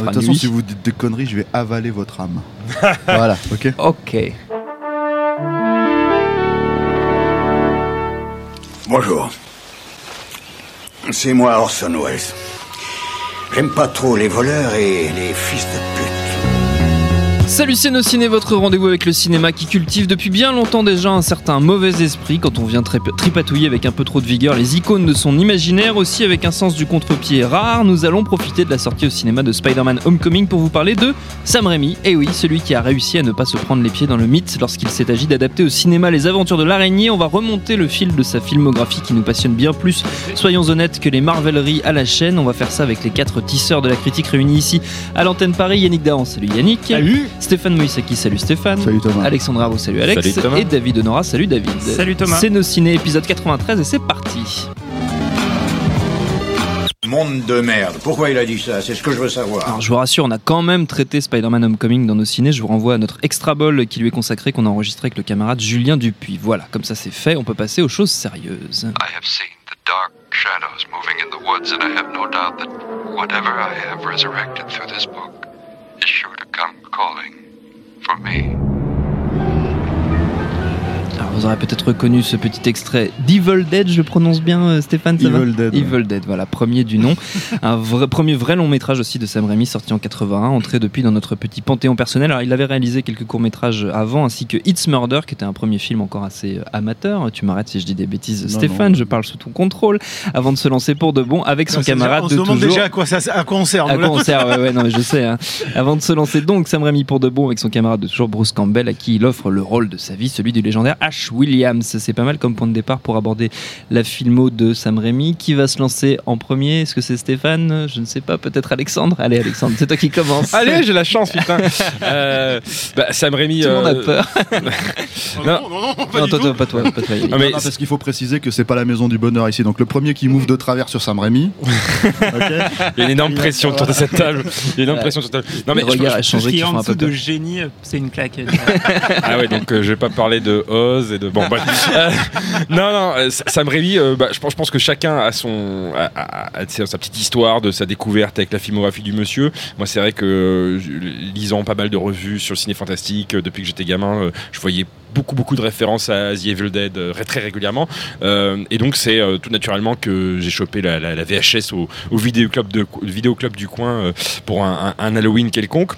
De toute façon, si vous dites des conneries, je vais avaler votre âme. voilà, ok Ok. Bonjour. C'est moi Orson Welles. J'aime pas trop les voleurs et les fils de pute. Salut ciné, votre rendez-vous avec le cinéma qui cultive depuis bien longtemps déjà un certain mauvais esprit. Quand on vient trip- tripatouiller avec un peu trop de vigueur les icônes de son imaginaire, aussi avec un sens du contre-pied rare, nous allons profiter de la sortie au cinéma de Spider-Man Homecoming pour vous parler de Sam Raimi, et oui, celui qui a réussi à ne pas se prendre les pieds dans le mythe lorsqu'il s'est agi d'adapter au cinéma les aventures de l'araignée, on va remonter le fil de sa filmographie qui nous passionne bien plus, soyons honnêtes, que les marveleries à la chaîne, on va faire ça avec les quatre tisseurs de la critique réunis ici à l'antenne Paris, Yannick Dahan, salut Yannick. Salut Stéphane Moïsaki, salut Stéphane. Salut Thomas. Alexandre Arvo, salut Alex. Salut Thomas. Et David Honora, salut David. Salut Thomas. C'est nos ciné épisode 93 et c'est parti. Monde de merde. Pourquoi il a dit ça? C'est ce que je veux savoir. Alors je vous rassure, on a quand même traité Spider-Man Homecoming dans nos ciné. Je vous renvoie à notre extra ball qui lui est consacré, qu'on a enregistré avec le camarade Julien Dupuis. Voilà, comme ça c'est fait, on peut passer aux choses sérieuses. I have seen the dark shadows moving in the woods, and I have no doubt that whatever I have resurrected through this book is sure to come calling for me. Vous aurez peut-être reconnu ce petit extrait d'Evil Dead, je prononce bien euh, Stéphane, ça va Evil Dead, ouais. Evil Dead, voilà, premier du nom. un vrai, premier vrai long métrage aussi de Sam Raimi, sorti en 81, entré depuis dans notre petit panthéon personnel. Alors il avait réalisé quelques courts métrages avant, ainsi que It's Murder, qui était un premier film encore assez euh, amateur. Tu m'arrêtes si je dis des bêtises, Non, Stéphane, non. je parle sous ton contrôle, avant de se lancer pour de bon avec son Non, camarade on de se demande toujours. déjà à quoi, ça, à quoi on sert. À quoi on sert ouais, ouais, non, mais je sais. hein. Avant de se lancer donc, Sam Raimi pour de bon avec son camarade de toujours Bruce Campbell, à qui il offre le rôle de sa vie, celui du légendaire Ash Williams. C'est pas mal comme point de départ pour aborder la filmo de Sam Raimi. Qui va se lancer en premier? Est-ce que c'est Stéphane? Je ne sais pas, peut-être Alexandre Allez, Alexandre, c'est toi qui commence. Allez, j'ai la chance, putain. Euh, bah, Sam Raimi. Tout le monde a euh, peur. Non, non, non, pas Non, toi, toi, pas toi, pas toi. Mais Non, non, parce qu'il faut préciser que c'est pas la maison du bonheur ici. Donc le premier qui move de travers sur Sam Raimi. Il y a une énorme pression autour de cette table. Il y a une énorme pression sur cette table. Non, mais Le je- regard a changé, qui qui en dessous de génie, c'est une claque. Ah ouais, donc euh, je vais pas parler de Oz et de. Bon, bref. Euh, non, non, euh, Sam Raimi, euh, bah, je, pense, je pense que chacun a, son, a, a- a sa petite histoire de sa découverte avec la filmographie du monsieur. Moi, c'est vrai que euh, lisant pas mal de revues sur le ciné fantastique, euh, depuis que j'étais gamin, euh, je voyais beaucoup beaucoup de références à The Evil Dead euh, très régulièrement Euh, et donc c'est euh, tout naturellement que j'ai chopé la, la- la VHS au, au vidéoclub, de, vidéoclub du coin euh, pour un, un- un Halloween quelconque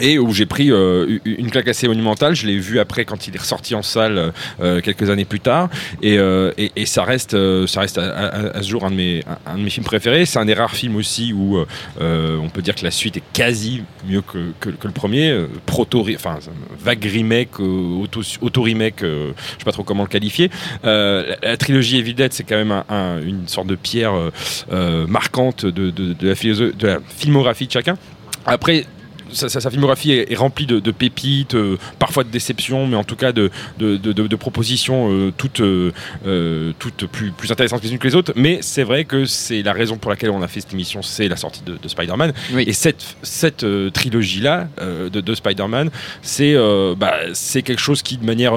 et où j'ai pris euh, une claque assez monumentale. Je l'ai vu après quand il est ressorti en salle euh, quelques années plus tard, et, euh, ça reste, ça reste à, ce jour un de mes, un, de mes films préférés. C'est un des rares films aussi où on peut dire que la suite est quasi mieux que, que, le premier. Proto, enfin vague remake, auto, auto remake, je sais pas trop comment le qualifier. La, la trilogie Evil Dead, c'est quand même un- un- une sorte de pierre marquante de, de, de la de la filmographie de chacun. Après, sa, sa- sa filmographie est, est remplie de, de pépites, euh, parfois de déceptions, mais en tout cas de, de, propositions euh, toutes, euh, toutes plus, plus intéressantes les unes que les autres. Mais c'est vrai que c'est la raison pour laquelle on a fait cette émission, c'est la sortie de, de Spider-Man. Oui. Et cette, cette trilogie-là de, de Spider-Man, c'est bah, c'est quelque chose qui, de manière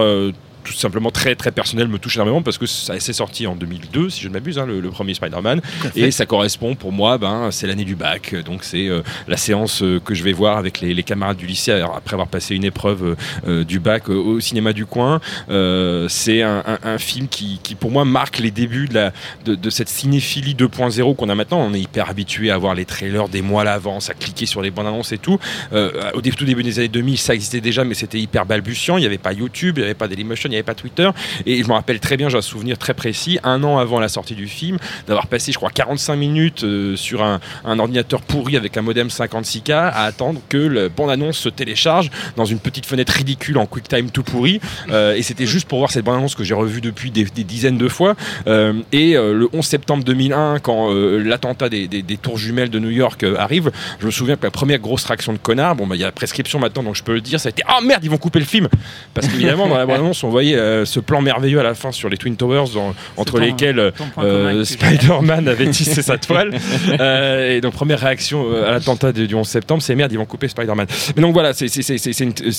tout simplement très très personnelle, me touche énormément parce que ça s'est sorti en 2002, si je ne m'abuse, hein, le, le premier Spider-Man. Et ça correspond pour moi, ben, c'est l'année du bac. Donc c'est euh, la séance euh, que je vais voir avec les, les camarades du lycée alors, après avoir passé une épreuve euh, euh, du bac euh, au cinéma du coin. Euh, c'est un, un- un film qui, qui, pour moi marque les débuts de, la, de, de cette cinéphilie 2.0 qu'on a maintenant. On est hyper habitué à voir les trailers des mois à l'avance, à cliquer sur les bandes annonces et tout. Euh, au tout début des années 2000, ça existait déjà, mais c'était hyper balbutiant. Il n'y avait pas YouTube, il n'y avait pas Dailymotion, il n'y pas Twitter. Et je me rappelle très bien, j'ai un souvenir très précis, un an avant la sortie du film, d'avoir passé, je crois, 45 minutes euh, sur un, ordinateur pourri avec un modem 56K à attendre que le bande-annonce se télécharge dans une petite fenêtre ridicule en QuickTime tout pourri. Euh, et c'était juste pour voir cette bande-annonce que j'ai revue depuis des, dizaines de fois. Euh, et le 11 septembre 2001, quand l'attentat des, tours jumelles de New York arrive, je me souviens que la première grosse réaction de connard, bon, bah, il y a la prescription maintenant, donc je peux le dire, ça a été Ah merde, ils vont couper le film Parce qu'évidemment, dans la bande-annonce, on voyait euh, ce plan merveilleux à la fin sur les Twin Towers, dans- entre ton- lesquels euh, Spider-Man avait tissé sa toile. Euh, et donc, première réaction à l'attentat du du 11 septembre, c'est merde, ils vont couper Spider-Man. Mais donc voilà, c'est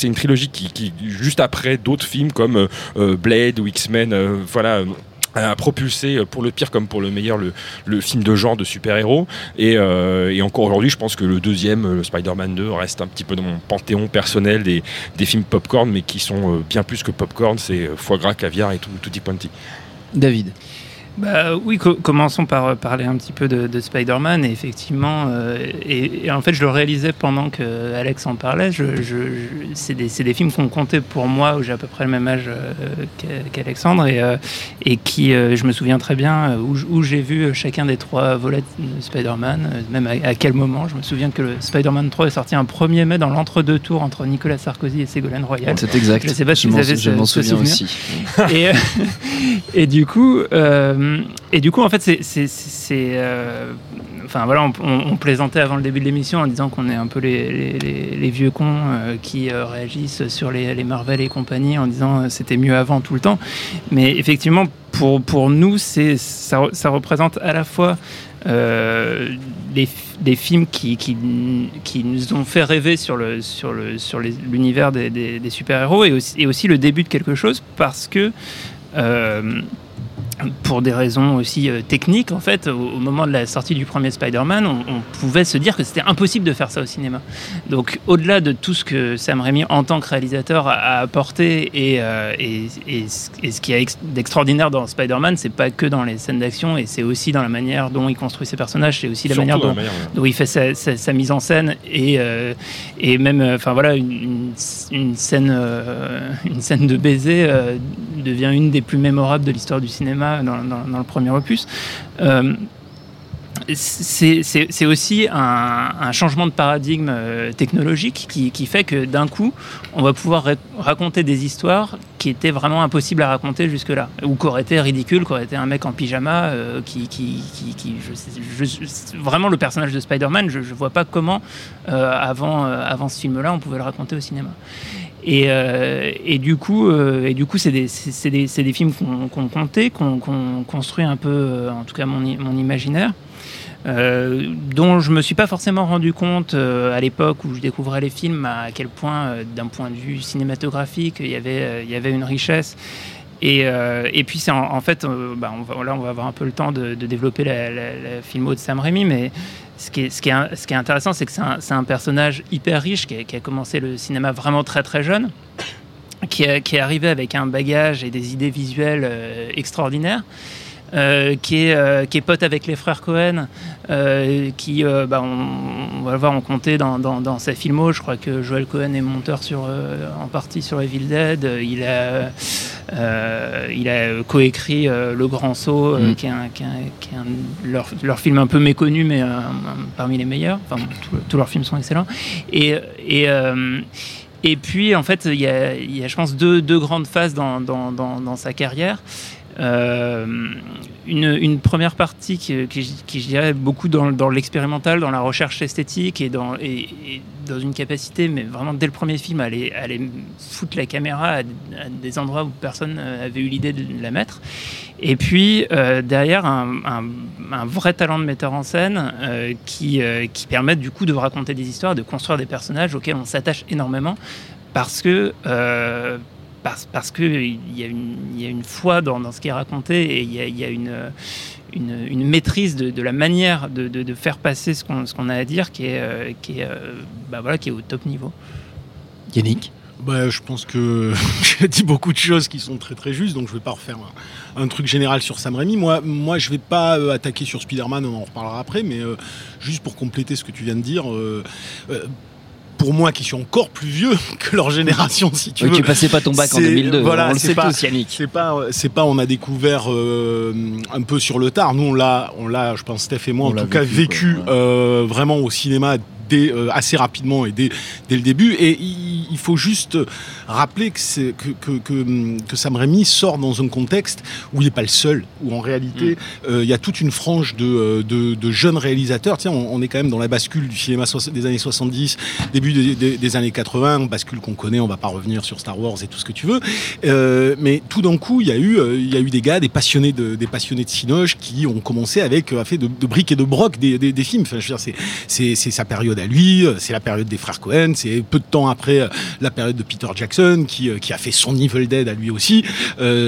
une, trilogie qui, qui, juste après d'autres films comme Blade ou X-Men, voilà. A propulsé euh, pour le pire comme pour le meilleur le, le film de genre de super-héros. Et, euh, et encore aujourd'hui je pense que le deuxième euh, le Spider-Man 2 reste un petit peu dans mon panthéon personnel des, des films popcorn mais qui sont euh, bien plus que popcorn. C'est foie gras caviar et tout tutti quanti David. Bah, oui, co- commençons par euh, parler un petit peu de, de Spider-Man. Et effectivement, euh, et, et en fait, je le réalisais pendant que Alex en parlait. Je, je- je- c'est des, des films qu'on comptait pour moi, où j'ai à peu près le même âge euh, qu'A- qu'Alexandre, et, euh, et qui, je me souviens très bien, où, j'ai vu chacun des trois volets de Spider-Man, même à, à quel moment. Je me souviens que le Spider-Man 3 est sorti un 1er mai dans l'entre-deux tours entre Nicolas Sarkozy et Ségolène Royal. C'est exact. Je sais pas si Je vous avez je ce- souvenir. aussi. et, et du coup, euh, et du coup, en fait, c'est, euh, enfin voilà, on, on- plaisantait avant le début de l'émission en disant qu'on est un peu les, vieux cons euh, qui euh, réagissent sur les, Marvel et compagnie en disant euh, c'était mieux avant tout le temps. Mais effectivement, pour, pour nous, ça, ça représente à la fois euh, des, films qui, qui, qui nous ont fait rêver sur le sur le sur l'univers des, des- des super-héros et aussi, le début de quelque chose parce que euh, pour des raisons aussi euh, techniques, en fait, au, au moment de la sortie du premier Spider-Man, on, on pouvait se dire que c'était impossible de faire ça au cinéma. Donc, au-delà de tout ce que Sam Raimi, en tant que réalisateur, a, apporté et, euh, et, et ce- et ce qu'il y a ex- d'extraordinaire dans Spider-Man, c'est pas que dans les scènes d'action, et c'est aussi dans la manière dont il construit ses personnages, c'est aussi la manière dont, la manière, ouais. dont il fait sa, sa- sa mise en scène et, euh, et même enfin voilà une, une- une scène une scène de baiser devient une des plus mémorables de l'histoire du cinéma dans, le premier opus Euh, c'est aussi un, changement de paradigme euh, technologique qui, fait que d'un coup, on va pouvoir ra- raconter des histoires qui étaient vraiment impossibles à raconter jusque-là, ou qui auraient été ridicules, qui auraient été un mec en pyjama, euh, qui, qui, qui, je sais- je- vraiment le personnage de Spider-Man, je ne vois pas comment, avant, avant ce film-là, on pouvait le raconter au cinéma. Et, euh, et du coup, euh, et du coup, c'est des, films qu'on comptait, qu'on construit un peu, euh, en tout cas mon, imaginaire, dont je me suis pas forcément rendu compte à l'époque où je découvrais les films à quel point, d'un point de vue cinématographique, il y avait, une richesse. Et, puis c'est en, fait, bah, là on va avoir un peu le temps de, développer la, la, la de Sam Raimi, mais ce qui est, intéressant, c'est que c'est un, personnage hyper riche qui a, a commencé le cinéma vraiment très très jeune, qui, qui est arrivé avec un bagage et des idées visuelles euh, extraordinaires. Euh, qui, est, euh, qui est pote avec les frères Cohen, euh, qui, euh, bah, on, on va le voir, on comptait dans, dans, dans sa filmo. Je crois que Joel Cohen est monteur sur, euh, en partie sur Evil Dead. Il a, euh, il a coécrit Le Grand Saut, Mm. qui est, un, qui est un- qui est un- leur, leur film un peu méconnu, mais parmi les meilleurs. Enfin, tous- leurs films sont excellents. Et, et, euh, et puis, en fait, il y a, il y a, je pense, deux, deux grandes phases dans, dans, dans, dans sa carrière. Euh, une, première partie qui, je dirais, beaucoup dans, l'expérimental, dans la recherche esthétique et dans, une capacité, mais vraiment dès le premier film, à aller, foutre la caméra à, des endroits où personne avait eu l'idée de la mettre. Et puis, euh, derrière, un, vrai talent de metteur en scène euh, qui, euh, permet du coup de raconter des histoires, de construire des personnages auxquels on s'attache énormément parce que euh, parce, parce qu'il y, a une, y a une foi dans, dans ce qui est raconté et il y a, y a une, une, une, maîtrise de, de la manière de, de, de, faire passer ce qu'on a à dire qui est, euh, qui, est, euh, bah voilà, qui est au top niveau. Yannick? Bah, je pense que j'ai dit beaucoup de choses qui sont très très justes, donc je vais pas refaire un, un truc général sur Sam Raimi. Moi, moi je vais pas euh, attaquer sur Spider-Man, on en reparlera après, mais euh, juste pour compléter ce que tu viens de dire, euh, pour moi qui suis encore plus vieux que leur génération, si tu Oui, veux. tu passais pas ton bac en C'est- 2002. voilà, on le c'est sait pas- tous, Yannick. C'est pas, c'est pas, on a découvert euh, un peu sur le tard. Nous, on l'a, on l'a, je pense, Steph et moi, On en tout cas, vécu, vécu quoi, ouais. euh, vraiment au cinéma dès, euh, assez rapidement et dès, dès le début. Et il, il faut juste rappeler que, c'est, que, que, que, que Sam Raimi sort dans un contexte où il n'est pas le seul, où en réalité, euh, il y a toute une frange de, euh, de, de jeunes réalisateurs. Tiens, on, on est quand même dans la bascule du cinéma des années 70, début des, des- des années 80, bascule qu'on connaît, on va pas revenir sur Star Wars et tout ce que tu veux. Euh, mais tout d'un coup, il y a eu, euh, il y a eu des gars, des passionnés de, des passionnés de Cinoche qui ont commencé avec, euh, à faire de, de briques et de broc des, des, des films. Enfin, je veux dire, c'est, c'est, c'est sa période à lui, euh, c'est la période des frères Cohen, c'est peu de temps après euh, la période de Peter Jackson qui, euh, qui a fait son Evil Dead à lui aussi,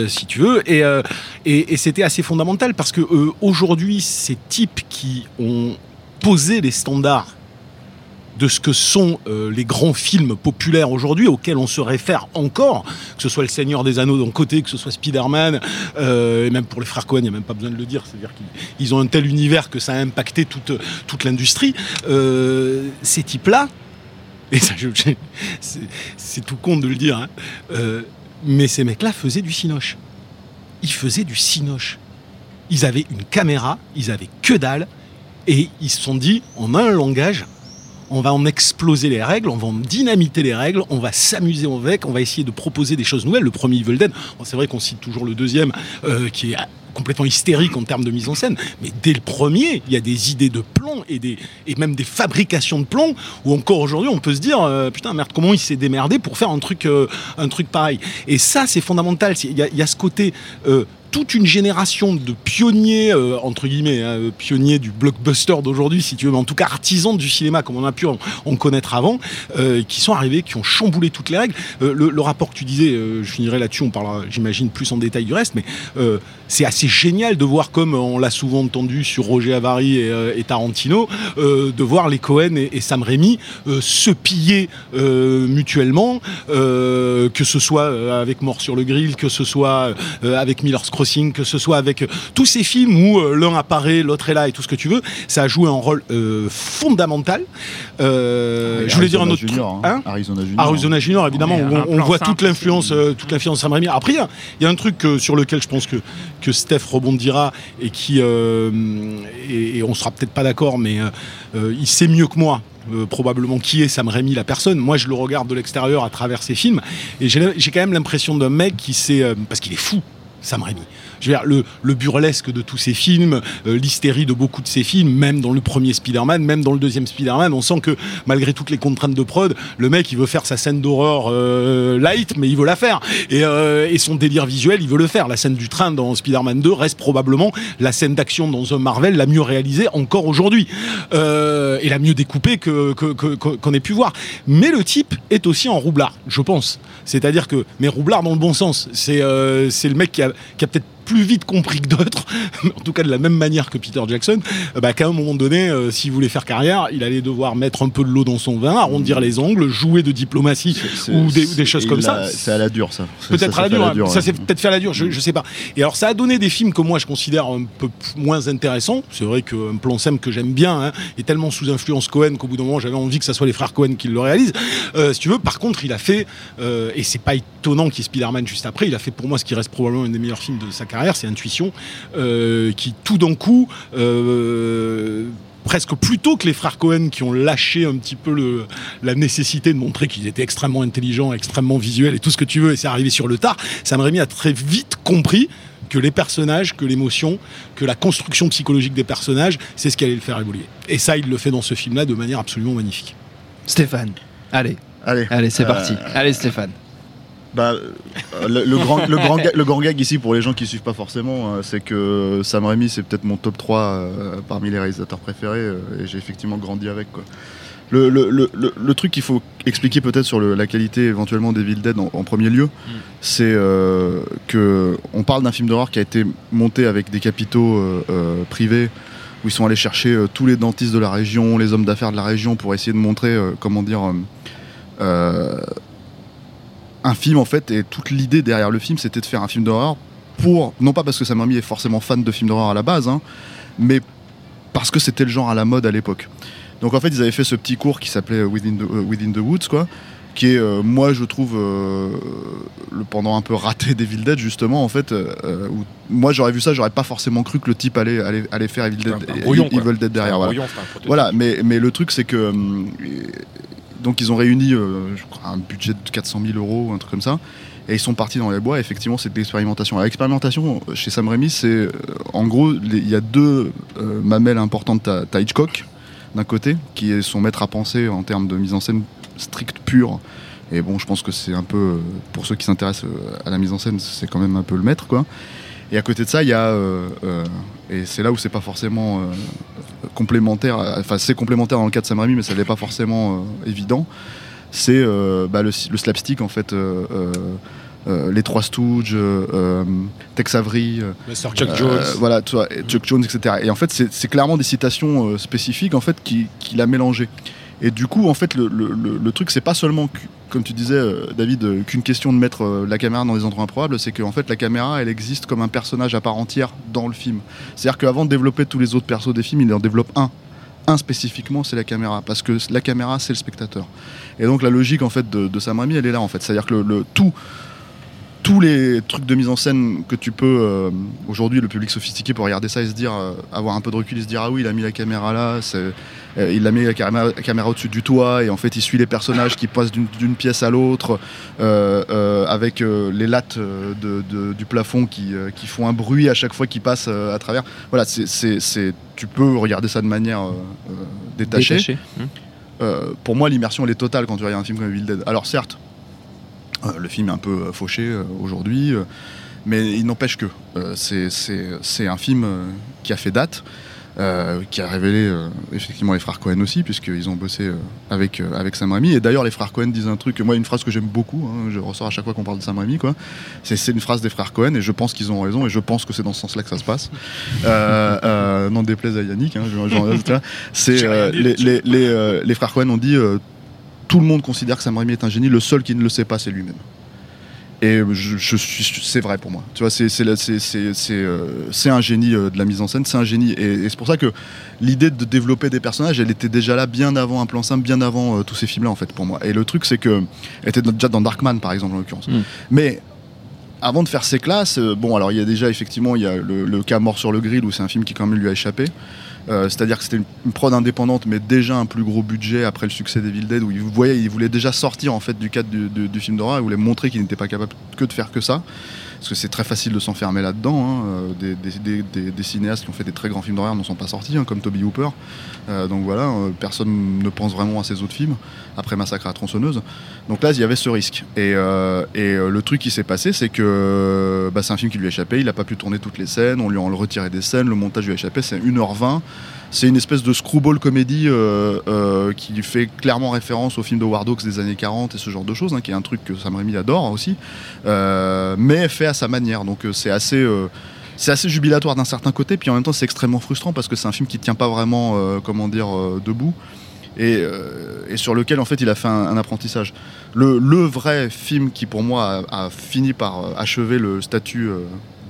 si tu veux. Et, et, c'était assez fondamental parce que aujourd'hui, ces types qui ont posé les standards de ce que sont euh, les grands films populaires aujourd'hui auxquels on se réfère encore, que ce soit Le Seigneur des Anneaux d'un côté, que ce soit Spider-Man, euh, et même pour les frères Cohen, il n'y a même pas besoin de le dire, c'est-à-dire qu'ils ils ont un tel univers que ça a impacté toute, l'industrie. Euh, ces types-là, et ça, c'est- tout con de le dire, hein, mais ces mecs-là faisaient du cinoche. Ils faisaient du cinoche. Ils avaient une caméra, ils avaient que dalle, et ils se sont dit, on a un langage, on va en exploser les règles, on va en dynamiter les règles, on va s'amuser avec, on va essayer de proposer des choses nouvelles. Le premier Evil Dead, c'est vrai qu'on cite toujours le deuxième, euh, qui est complètement hystérique en termes de mise en scène, mais dès le premier, il y a des idées de plomb et, des, et même des fabrications de plomb, où encore aujourd'hui, on peut se dire, euh, putain, merde, comment il s'est démerdé pour faire un truc, euh, un truc pareil. Et ça, c'est fondamental. Il y, a- ce côté... euh, toute une génération de pionniers, entre guillemets, hein, pionniers du blockbuster d'aujourd'hui, si tu veux, mais en tout cas artisans du cinéma, comme on a pu en, connaître avant, qui sont arrivés, qui ont chamboulé toutes les règles. Le, le rapport que tu disais, je finirai là-dessus, on parlera, j'imagine, plus en détail du reste, mais c'est assez génial de voir, comme on l'a souvent entendu sur Roger Avary et, euh, et Tarantino, euh, de voir les Cohen et, et Sam Raimi euh, se piller euh, mutuellement, euh, que ce soit euh, avec Mort sur le grill, que ce soit euh, avec Miller's Crossing, que ce soit avec euh, tous ces films où euh, l'un apparaît, l'autre est là et tout ce que tu veux, ça a joué un rôle euh, fondamental. Euh, je voulais dire un autre truc. Junior, Hein Arizona Junior. Arizona Junior, évidemment, où on, on voit simple toute l'influence, euh, toute l'influence Sam Raimi. Après, il y a- il y, a un truc euh, sur lequel je pense que, que Steph rebondira et qui, euh, et, on sera peut-être pas d'accord, mais euh, euh, il sait mieux que moi. probablement qui est Sam Raimi la personne moi je le regarde de l'extérieur à travers ses films et j'ai quand même l'impression d'un mec qui sait parce qu'il est fou Sam Raimi je veux dire, le, le burlesque de tous ces films, euh, l'hystérie de beaucoup de ces films, même dans le premier Spider-Man, même dans le deuxième Spider-Man, on sent que malgré toutes les contraintes de prod, le mec il veut faire sa scène d'horreur euh, light, mais il veut la faire. Et, euh, et son délire visuel, il veut le faire. La scène du train dans Spider-Man 2 reste probablement la scène d'action dans un Marvel la mieux réalisée encore aujourd'hui. Et la mieux découpée que, qu'on ait pu voir. Mais le type est aussi en roublard, je pense. C'est-à-dire que, mais roublard dans le bon sens. C'est c'est le mec qui a, qui a peut-être plus vite compris que d'autres, en tout cas de la même manière que Peter Jackson, euh, bah, qu'à un moment donné, euh, s'il voulait faire carrière, il allait devoir mettre un peu de l'eau dans son vin, arrondir les angles, jouer de diplomatie C'est- ou des, choses comme ça. C'est à la dure, ça. Peut-être Ça, à la fait dure, hein. ça c'est peut-être fait à la dure, je, je sais pas. Et alors ça a donné des films que moi je considère un peu moins intéressants. C'est vrai qu'un plan Sam que j'aime bien hein, est tellement sous influence Cohen qu'au bout d'un moment j'avais envie que ça soit les frères Cohen qui le réalisent. Euh, si tu veux, par contre il a fait, euh, et c'est pas étonnant qu'il y ait Spider-Man juste après, il a fait pour moi ce qui reste probablement un des meilleurs films de sa carrière, c'est Intuition, euh, qui tout d'un coup... euh, presque plus tôt que les frères Cohen qui ont lâché un petit peu le, la nécessité de montrer qu'ils étaient extrêmement intelligents, extrêmement visuels et tout ce que tu veux, et c'est arrivé sur le tard, Sam Raimi a très vite compris que les personnages, que l'émotion, que la construction psychologique des personnages, c'est ce qui allait le faire évoluer. Et ça, il le fait dans ce film-là de manière absolument magnifique. Stéphane, allez, Allez, allez, c'est Euh, parti. Allez, Stéphane. Bah, euh, le, le grand, le, grand le grand gag ici pour les gens qui suivent pas forcément, euh, c'est que Sam Raimi c'est peut-être mon top 3 euh, parmi les réalisateurs préférés et j'ai effectivement grandi avec. Quoi. Le, le- le- truc qu'il faut expliquer peut-être sur la qualité éventuellement des Dead en, en premier lieu, c'est euh, que on parle d'un film d'horreur qui a été monté avec des capitaux euh, euh, privés où ils sont allés chercher tous les dentistes de la région, les hommes d'affaires de la région pour essayer de montrer comment dire un film en fait et toute l'idée derrière le film c'était de faire un film d'horreur pour non pas parce que Sam Raimi est forcément fan de films d'horreur à la base hein, mais parce que c'était le genre à la mode à l'époque Donc en fait, ils avaient fait ce petit cours qui s'appelait Within the, euh, Within the Woods, quoi, qui est, euh, moi, je trouve, euh, le pendant un peu raté d'Evil Dead, justement, en fait. euh, où, moi, j'aurais vu ça, j'aurais pas forcément cru que le type allait, allait, allait faire Evil Dead, Un- un brouillon. Evil Dead derrière. Voilà. brouillon. Voilà, mais, mais le truc, c'est que. Donc, ils ont réuni euh, un budget de 400 000 euros, un truc comme ça. Et ils sont partis dans les bois, effectivement, c'est de l'expérimentation. L'expérimentation, euh, chez Sam Raimi, c'est. euh, en gros, il y a deux mamelles importantes. T'as Hitchcock, d'un côté, qui est son maître à penser en termes de mise en scène stricte, pure. Et bon, je pense que c'est un peu. Pour ceux qui s'intéressent à la mise en scène, c'est quand même un peu le maître, quoi. Et à côté de ça, il y a. et c'est là où c'est pas forcément. Complémentaire, enfin c'est complémentaire dans le cas de Sam Raimi, mais ça n'est pas forcément euh, évident. C'est euh, bah, le, le slapstick en fait, euh, les Trois Stooges, euh, Tex Avery, Mr. Chuck euh, Jones. voilà, tu vois, et Chuck Jones, etc. Et en fait, c'est clairement des citations spécifiques en fait qui- qu'il a mélangées. Et du coup, en fait, le, le- le- le truc, c'est pas seulement, que- comme tu disais, euh, David, euh, qu'une question de mettre euh, la caméra dans des endroits improbables, c'est qu'en fait, la caméra, elle existe comme un personnage à part entière dans le film. C'est-à-dire qu'avant de développer tous les autres persos des films, il en développe un. Un spécifiquement, c'est la caméra, parce que la caméra, c'est le spectateur. Et donc la logique en fait de, de Sam Raimi, elle est là en fait. C'est-à-dire que le, le- tout, tous les trucs de mise en scène que tu peux euh, aujourd'hui, le public sophistiqué peut regarder ça et se dire, euh, avoir un peu de recul et se dire ah oui, il a mis la caméra là, euh, il a mis la caméra, au-dessus du toit et en fait il suit les personnages qui passent d'une pièce à l'autre euh, avec les lattes de- de- du plafond qui, qui font un bruit à chaque fois qu'ils passent à travers. Voilà, c'est, tu peux regarder ça de manière détachée. Détaché. Pour moi, l'immersion, elle est totale quand tu regardes un film comme Evil Dead. Alors, certes, le film est un peu euh, fauché euh, aujourd'hui, euh, mais il n'empêche que euh, c'est- un film euh, qui a fait date, euh, qui a révélé euh, effectivement les frères Cohen aussi, puisqu'ils ont bossé euh, avec, euh, avec Sam Raimi. Et d'ailleurs, les frères Cohen disent un truc, moi, une phrase que j'aime beaucoup, hein, je ressors à chaque fois qu'on parle de Sam Raimi, quoi. C'est une phrase des frères Cohen, et je pense qu'ils ont raison, et je pense que c'est dans ce sens-là que ça se passe. Euh, euh, n'en déplaise à Yannick, hein, c'est euh, les, les- les, euh, les frères Cohen ont dit euh, tout le monde considère que Sam Raimi est un génie, le seul qui ne le sait pas, c'est lui-même. Et je, je suis, c'est vrai pour moi. Tu vois, c'est, euh, un génie euh, de la mise en scène, c'est un génie. Et, et c'est pour ça que l'idée de développer des personnages, elle était déjà là bien avant un plan simple, bien avant euh, tous ces films-là, en fait, pour moi. Et le truc, c'est que. Elle était déjà dans Darkman, par exemple, en l'occurrence. Mm. Mais. Avant de faire ces classes, bon alors il y a déjà effectivement il y a le, le cas Mort sur le grill où c'est un film qui quand même lui a échappé. Euh, C'est-à-dire que c'était une, prod indépendante, mais déjà un plus gros budget après le succès d'Evil Dead, où il, vous voyez, il voulait déjà sortir en fait du cadre du, film d'horreur, il voulait montrer qu'il n'était pas capable que de faire que ça, parce que c'est très facile de s'enfermer là-dedans. hein. Euh, Des, cinéastes qui ont fait des très grands films d'horreur n'en sont pas sortis, hein, comme Toby Hooper. Euh, donc voilà, euh, personne ne pense vraiment à ces autres films après Massacre à la tronçonneuse. Donc là, il y avait ce risque. Et, le truc qui s'est passé, c'est que bah, c'est un film qui lui a échappé. Il n'a pas pu tourner toutes les scènes. On lui a retiré des scènes. Le montage lui a échappé. C'est 1h20. C'est une espèce de screwball comédie euh, euh, qui fait clairement référence au film de War Dogs des années 40 et ce genre de choses, hein, qui est un truc que Sam Raimi adore aussi, Euh, mais fait à sa manière. Donc c'est assez. c'est assez jubilatoire d'un certain côté, puis en même temps c'est extrêmement frustrant parce que c'est un film qui tient pas vraiment, comment dire, debout, et, sur lequel en fait il a fait un, apprentissage. Le, vrai film qui pour moi a, fini par achever le statut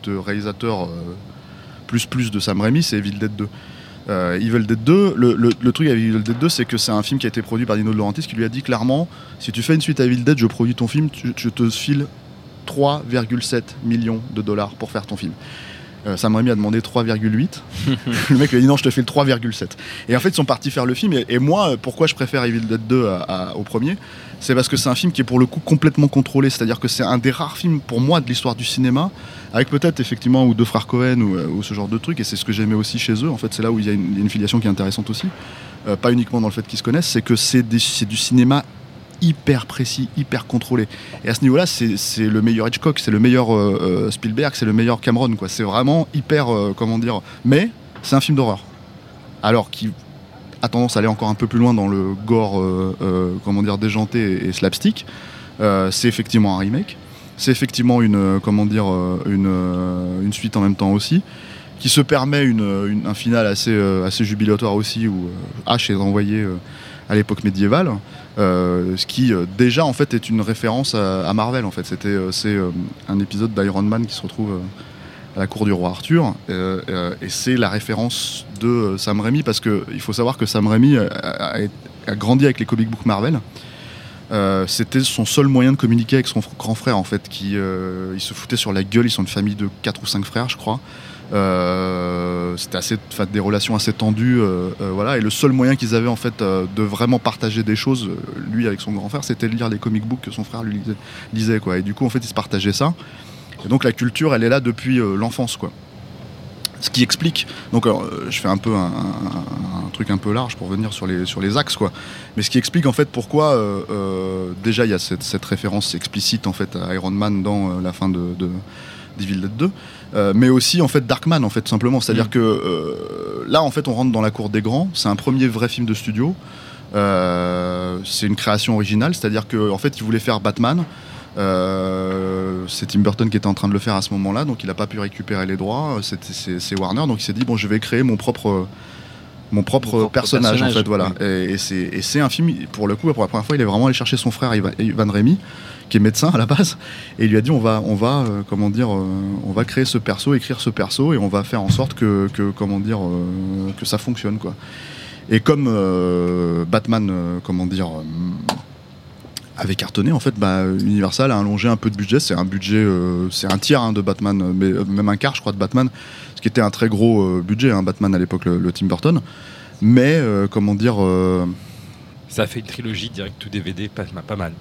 de réalisateur plus plus de Sam Raimi, c'est Evil Dead 2. Euh, Evil Dead 2, le, le- le truc avec Evil Dead 2, c'est que c'est un film qui a été produit par Dino De Laurentiis qui lui a dit clairement si tu fais une suite à Evil Dead, je produis ton film, tu- je te file 3,7 millions de dollars pour faire ton film. Euh, Sam Raimi a demandé 3,8. le mec lui a dit non, je te file 3,7. Et en fait, ils sont partis faire le film. Et, et moi, euh, pourquoi je préfère Evil Dead 2 à- à- au premier? C'est parce que c'est un film qui est pour le coup complètement contrôlé. C'est-à-dire que c'est un des rares films pour moi de l'histoire du cinéma, avec peut-être effectivement ou deux frères Cohen ou, euh, ce genre de truc. Et c'est ce que j'aimais aussi chez eux. En fait, c'est là où il y a une, filiation qui est intéressante aussi. Euh, pas uniquement dans le fait qu'ils se connaissent, c'est que c'est du cinéma hyper précis, hyper contrôlé. Et à ce niveau-là, c'est le meilleur Hitchcock, c'est le meilleur euh, Spielberg, c'est le meilleur Cameron. C'est vraiment hyper, comment dire. Mais c'est un film d'horreur. Alors qui a tendance à aller encore un peu plus loin dans le gore, euh, euh, comment dire, déjanté et, slapstick. Euh, c'est effectivement un remake. C'est effectivement une, comment dire, une, suite en même temps aussi, qui se permet une, un final assez, assez jubilatoire aussi, où euh, H est renvoyé à l'époque médiévale. Ce qui déjà en fait est une référence à, à Marvel en fait. C'était c'est un épisode d'Iron Man qui se retrouve à la cour du roi Arthur. Euh, euh, et c'est la référence de euh, Sam Raimi parce que il faut savoir que Sam Raimi a, grandi avec les comic books Marvel. C'était son seul moyen de communiquer avec son grand frère en fait, qui il se foutait sur la gueule. Ils sont une famille de 4 ou 5 frères, je crois. C'était assez, des relations assez tendues, voilà. Et le seul moyen qu'ils avaient en fait de vraiment partager des choses, lui avec son grand frère, c'était de lire les comic books que son frère lui lisait, lisait, quoi. Et du coup, en fait, ils se partageaient ça. Et donc la culture, elle est là depuis euh, l'enfance, quoi. Ce qui explique. Donc, euh, je fais un peu un, un- un truc un peu large pour venir sur les sur les axes, quoi. Mais ce qui explique en fait pourquoi euh, euh, déjà il y a cette, cette référence explicite en fait à Iron Man dans la fin de, de d'Evil Dead 2, euh, mais aussi en fait Darkman en fait tout simplement. C'est-à-dire Mm. que euh, là en fait on rentre dans la cour des grands. C'est un premier vrai film de studio. Euh, c'est une création originale, c'est-à-dire que en fait il voulait faire Batman. Euh, c'est Tim Burton qui était en train de le faire à ce moment-là, donc il n'a pas pu récupérer les droits. C'est Warner, donc il s'est dit bon, je vais créer mon propre mon propre, propre personnage, personnage, en fait voilà. et, et c'est et c'est un film pour le coup pour la première fois il est vraiment allé chercher son frère Ivan, Ivan Rémy qui est médecin à la base et il lui a dit on va on va euh, comment dire euh, on va créer ce perso écrire ce perso et on va faire en sorte que, que comment dire que ça fonctionne quoi. Et comme Batman comment dire avait cartonné en fait bah, Universal a allongé un peu de budget c'est un budget euh, c'est un tiers hein, de Batman mais euh, même un quart je crois de Batman ce qui était un très gros euh, budget hein, Batman à l'époque le, le Tim Burton mais comment dire Ça a fait une trilogie direct tout DVD, pas, pas mal.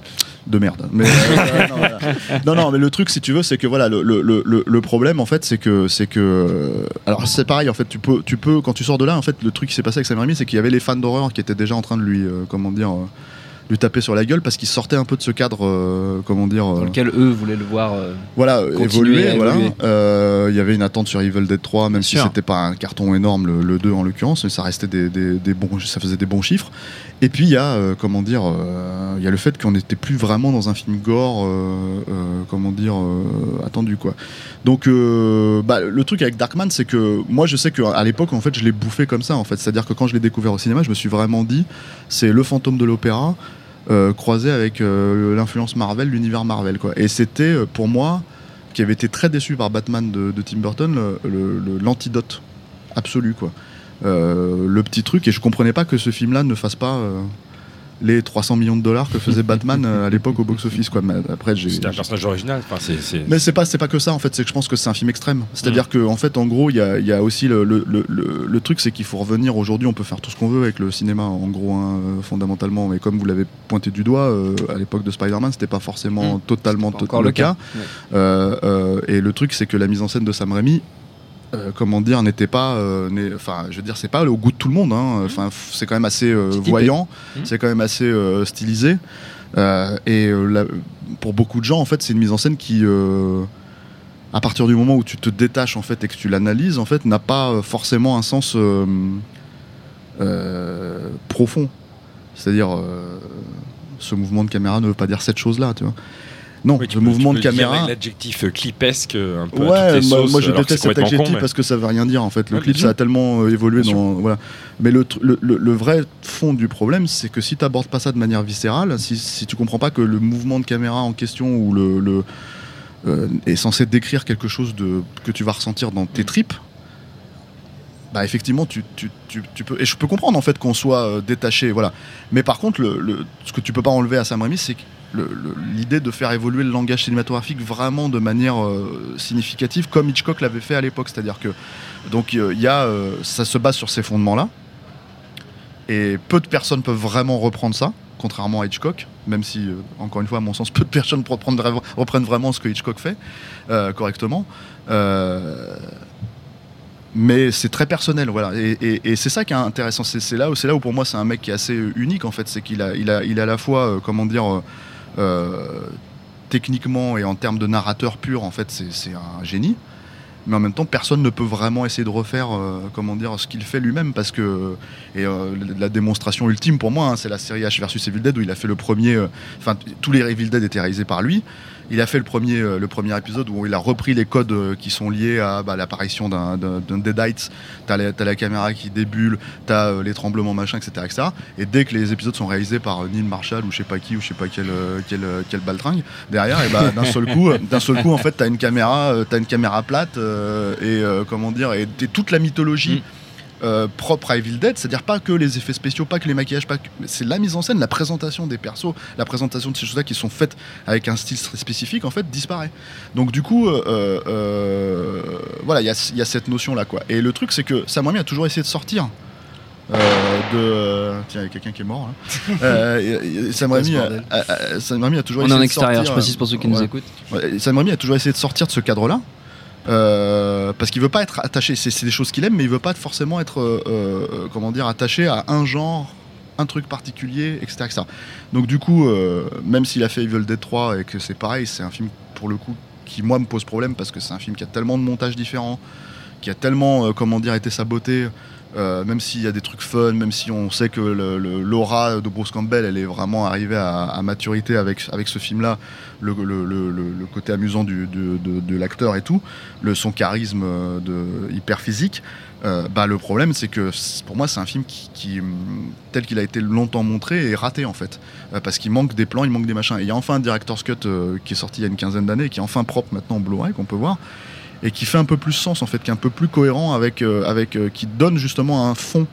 de merde. Mais, euh, non, voilà. non, non, mais le truc, si tu veux, c'est que voilà, le, le, le, le problème, en fait, c'est que, c'est que, alors c'est pareil, en fait, tu peux, tu peux, quand tu sors de là, en fait, le truc qui s'est passé avec Sam Raimi, c'est qu'il y avait les fans d'horreur qui étaient déjà en train de lui, euh, comment dire, euh, lui taper sur la gueule parce qu'il sortait un peu de ce cadre, euh, comment dire, Dans euh, lequel eux voulaient le voir. euh, voilà, évoluer. à Voilà. évoluer. Euh, Il y avait une attente sur Evil Dead 3, même Bien si c'était pas un carton énorme, le, le 2 en l'occurrence, mais ça restait des, des- des bons, ça faisait des bons chiffres. Et puis il y a, euh, comment dire, euh, il y a le fait qu'on n'était plus vraiment dans un film gore, euh, euh, comment dire, euh, attendu quoi. Donc euh, bah, le truc avec Darkman, c'est que moi je sais qu'à l'époque en fait je l'ai bouffé comme ça en fait, c'est-à-dire que quand je l'ai découvert au cinéma, je me suis vraiment dit c'est le fantôme de l'opéra euh, croisé avec euh, l'influence Marvel, l'univers Marvel quoi. Et c'était euh, pour moi qui avait été très déçu par Batman de, Tim Burton, l'antidote absolu quoi. Le petit truc et je comprenais pas que ce film là ne fasse pas les 300 millions de dollars que faisait Batman euh, à l'époque au box-office quoi. Mais après j'ai C'était un personnage original. Enfin, c'est, c'est- mais c'est pas c'est pas que ça en fait, c'est que je pense que c'est un film extrême. C'est-à-dire que en fait en gros il y a, il y a aussi le, le, le, le- le truc c'est qu'il faut revenir aujourd'hui, on peut faire tout ce qu'on veut avec le cinéma en gros hein, euh, fondamentalement, mais comme vous l'avez pointé du doigt euh, à l'époque de Spider-Man, c'était pas forcément Mm. totalement pas to- encore le cas. Euh, euh, et le truc c'est que la mise en scène de Sam Raimi euh, comment dire, n'était pas, euh, enfin, je veux dire, c'est pas au goût de tout le monde. hein. Enfin, f- c'est quand même assez euh, voyant, Mhm. c'est quand même assez stylisé. Et la- pour beaucoup de gens, en fait, c'est une mise en scène qui, à partir du moment où tu te détaches en fait et que tu l'analyses, en fait, n'a pas forcément un sens profond. C'est-à-dire, ce mouvement de caméra ne veut pas dire cette chose-là, tu vois. Non, Oui, peux- mouvement de le caméra. L'adjectif euh, clipesque, euh, un peu à Ouais, toutes les moi, sauces, moi, je déteste cet adjectif con, mais- parce que ça veut rien dire en fait. Le clip ça a tellement euh, évolué Bien dans voilà. Mais le, le, le- le vrai fond du problème, c'est que si tu abordes pas ça de manière viscérale, si, si tu comprends pas que le mouvement de caméra en question ou le, le, euh, est censé décrire quelque chose de que tu vas ressentir dans tes tripes. Bah effectivement tu, peux et je peux comprendre en fait qu'on soit euh, détaché voilà. Mais par contre le, ce que tu peux pas enlever à Sam Raimi c'est que l'idée de faire évoluer le langage cinématographique vraiment de manière euh, significative comme Hitchcock l'avait fait à l'époque. C'est-à-dire que donc euh, il y a ça se base sur ces fondements là et peu de personnes peuvent vraiment reprendre ça contrairement à Hitchcock même si encore une fois à mon sens peu de personnes reprennent reprennent vraiment ce que Hitchcock fait correctement mais c'est très personnel voilà. Et, c'est ça qui est intéressant. C'est là où c'est là où pour moi c'est un mec qui est assez unique en fait. C'est qu'il a il a il a à la fois euh, comment dire euh, euh, techniquement et en termes de narrateur pur en fait c'est un génie. Mais en même temps personne ne peut vraiment essayer de refaire euh, comment dire ce qu'il fait lui-même parce que et euh, la démonstration ultime pour moi hein, c'est la série H versus Evil Dead où il a fait le premier euh, enfin tous les Evil Dead étaient réalisés par lui il a fait le premier, euh, le premier épisode où il a repris les codes euh, qui sont liés à bah, l'apparition d'un Deadites. T'as la, caméra qui débulle, t'as euh, les tremblements, machin, etc.. Et dès que les épisodes sont réalisés par Neil Marshall ou je sais pas qui ou je sais pas quel, quel, quel baltringue derrière, bah, d'un seul coup, d'un seul coup, en fait, t'as une caméra, t'as une caméra plate. et comment dire et toute la mythologie. Mm. Euh, propre à Evil Dead, c'est-à-dire pas que les effets spéciaux, pas que les maquillages, pas que... c'est la mise en scène, la présentation des persos, la présentation de ces choses-là qui sont faites avec un style très spécifique, en fait, disparaît. Donc du coup, euh, euh, voilà, il y a, il y a cette notion-là, quoi. Et le truc, c'est que Sam Raimi a toujours essayé de sortir de... Tiens, il y a quelqu'un qui est mort, là. Et- et Sam Raimi a, bordel. a- a- Sam Raimi a toujours On est essayé en de extérieur, sortir, je précise pour ceux qui nous écoutent. Ouais, Sam Raimi a toujours essayé de sortir de ce cadre-là. Euh, parce qu'il veut pas être attaché, c'est des choses qu'il aime, mais il veut pas forcément être, euh, euh, comment dire, attaché à un genre, un truc particulier, etc. etc. Donc du coup, même s'il a fait Evil Dead 3 et que c'est pareil, c'est un film pour le coup qui moi me pose problème parce que c'est un film qui a tellement de montages différents, qui a tellement, comment dire, été saboté. Euh, même s'il y a des trucs fun, même si on sait que l'aura de Bruce Campbell, elle est vraiment arrivée à, maturité avec, avec ce film-là, le, côté amusant du- de, l'acteur et tout, son charisme euh, de, hyper physique, euh, bah, le problème c'est que pour moi c'est un film qui, hum, tel qu'il a été longtemps montré est raté en fait. Euh, parce qu'il manque des plans, il manque des machins. Et il y a enfin un director's cut qui est sorti il y a une quinzaine d'années qui est enfin propre maintenant en Blu-ray qu'on peut voir et qui fait un peu plus sens en fait, qui est un peu plus cohérent avec, euh, avec euh, qui donne justement un fond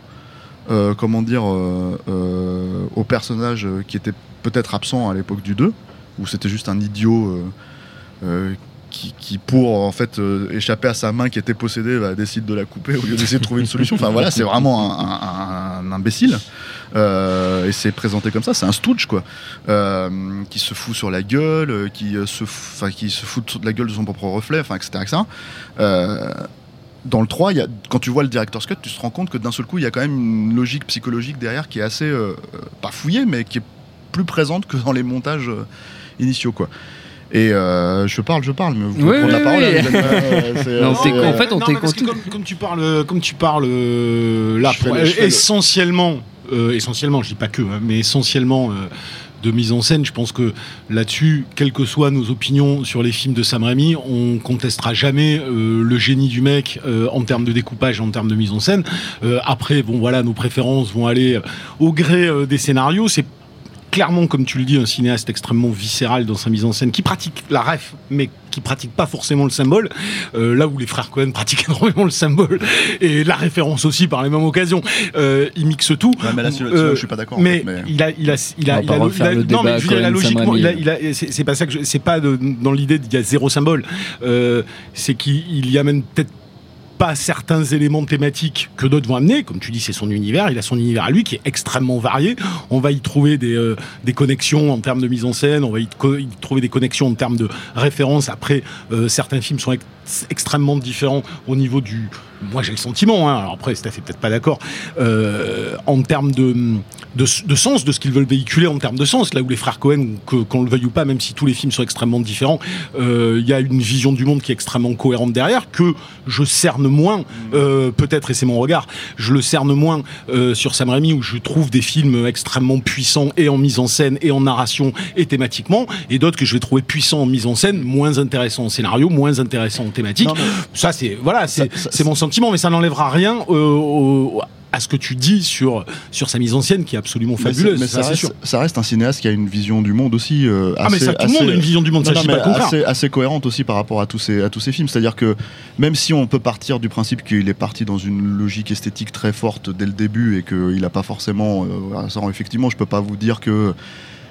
euh, comment dire au personnage qui était peut-être absent à l'époque du 2 où c'était juste un idiot qui, pour en fait échapper à sa main qui était possédée bah, décide de la couper au lieu d'essayer de trouver une solution. Enfin voilà, c'est vraiment un, imbécile et c'est présenté comme ça. C'est un stooge quoi, euh, qui se fout sur la gueule, euh, qui euh, se, f- enfin qui se fout de la gueule de son propre reflet, enfin etc. etc. Euh, dans le 3, il y a, quand tu vois le director's cut, tu te rends compte que d'un seul coup, il y a quand même une logique psychologique derrière qui est assez, euh, euh, pas fouillée, mais qui est plus présente que dans les montages euh, initiaux. Quoi. Et euh, je parle, je parle, mais vous pouvez Oui, prendre oui, la parole. oui. euh, Non, euh, euh, En fait, on t'écoute. Comme, comme tu parles, comme tu parles euh, là, pour- essentiellement, euh, essentiellement, je dis pas que, hein, mais essentiellement euh, de mise en scène. Je pense que là-dessus, quelles que soient nos opinions sur les films de Sam Raimi, on contestera jamais euh, le génie du mec euh, en termes de découpage, en termes de mise en scène. Euh, après, bon voilà, nos préférences vont aller euh, au gré euh, des scénarios. C'est clairement, comme tu le dis, un cinéaste extrêmement viscéral dans sa mise en scène, qui pratique la ref, mais qui pratique pas forcément le symbole. Euh, là où les frères Cohen pratiquent énormément le symbole et la référence aussi par les mêmes occasions, euh, ils mixent tout. Ouais, mais là, Euh, je suis pas d'accord. en mais, fait, mais- il a, il a, il a, il a- il a- non, mais je veux dire, a logiquement, il a, il a- c'est pas ça que je- c'est pas de- dans l'idée qu'il y a zéro symbole. Euh, c'est qu'il il y amène peut-être pas certains éléments thématiques que d'autres vont amener. Comme tu dis, c'est son univers. Il a son univers à lui qui est extrêmement varié. On va y trouver des, euh, connexions en termes de mise en scène. On va y, trouver des connexions en termes de références. Après, euh, certains films sont extrêmement différents au niveau du. Moi, j'ai le sentiment. Hein, alors après, Steph est peut-être pas d'accord. euh, en termes de, de, sens, de ce qu'ils veulent véhiculer en termes de sens. Là où les frères Cohen, qu'on le veuille ou pas, même si tous les films sont extrêmement différents, euh, il y a une vision du monde qui est extrêmement cohérente derrière, que je cerne moins, euh, peut-être, et c'est mon regard, je le cerne moins sur Sam Raimi, où je trouve des films extrêmement puissants et en mise en scène, et en narration, et thématiquement, et d'autres que je vais trouver puissants en mise en scène, moins intéressants en scénario, moins intéressants thématique. Non, Ça, c'est voilà, c'est mon sentiment, mais ça n'enlèvera rien euh, au- à ce que tu dis sur sur sa mise en scène qui est absolument fabuleuse. mais ça, ça, c'est sûr. reste, ça reste un cinéaste qui a une vision du monde aussi. euh, Ah mais assez- ça, tout le monde a une vision du monde, Non, non, pas assez, assez cohérente aussi par rapport à tous ces, à tous ces films. C'est-à-dire que même si on peut partir du principe qu'il est parti dans une logique esthétique très forte dès le début et qu'il n'a pas forcément. euh, effectivement, je peux pas vous dire que.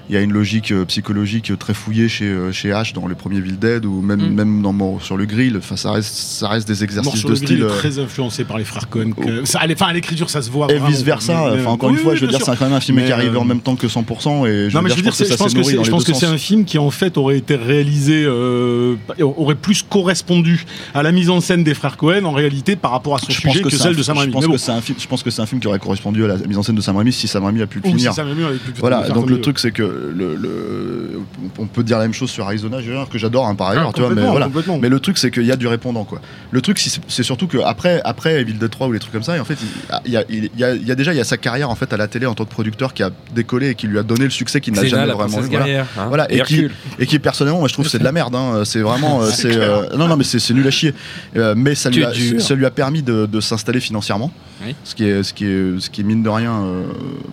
Il y a une logique euh, psychologique très fouillée chez, euh, chez H dans les premiers Evil Dead ou même, Mm. même dans Mort sur le grill. Enfin, ça reste, ça reste des Mort exercices sur de le grill style. est euh, très influencé par les frères Cohen. l'é- enfin, à l'écriture, ça se voit. et vice versa. Mais- Enfin, encore oui, une fois, oui, je veux dire, c'est quand même un film Mais, qui est arrivé euh, en même temps que 100%. Et je non, veux mais dire, je veux dire, je ça pense que je pense que c'est un film qui en fait aurait été réalisé, euh, aurait plus correspondu à la mise en scène des frères Cohen en réalité par rapport à son Je pense sujet que, celle de Sam je Raimi. pense Mais que bon, c'est un film. Je pense que c'est un film qui aurait correspondu à la mise en scène de Sam Raimi si Sam Raimi a pu le finir. Sam Raimi aurait pu le Voilà, donc le truc c'est que le, le- on peut dire la même chose sur Arizona Junior, que j'adore hein, par ailleurs, Ah, tu vois, mais voilà. le truc c'est qu'il y a du répondant quoi. Le truc c'est- surtout que après après Evil Dead 3 ou les trucs comme ça, et en fait il y a, il y a- il y a déjà il y a sa carrière en fait à la télé en tant que producteur qui a décollé et qui lui a donné le succès qu'il n'a jamais la vraiment eu. Voilà. hein, Voilà, et qui- Hercule. Et qui personnellement moi je trouve que c'est de la merde hein. c'est vraiment euh, c'est euh, non non mais c'est nul à chier Euh, mais ça lui a, dur. ça lui a permis de, de s'installer financièrement Oui. ce qui est ce qui est ce qui est mine de rien euh,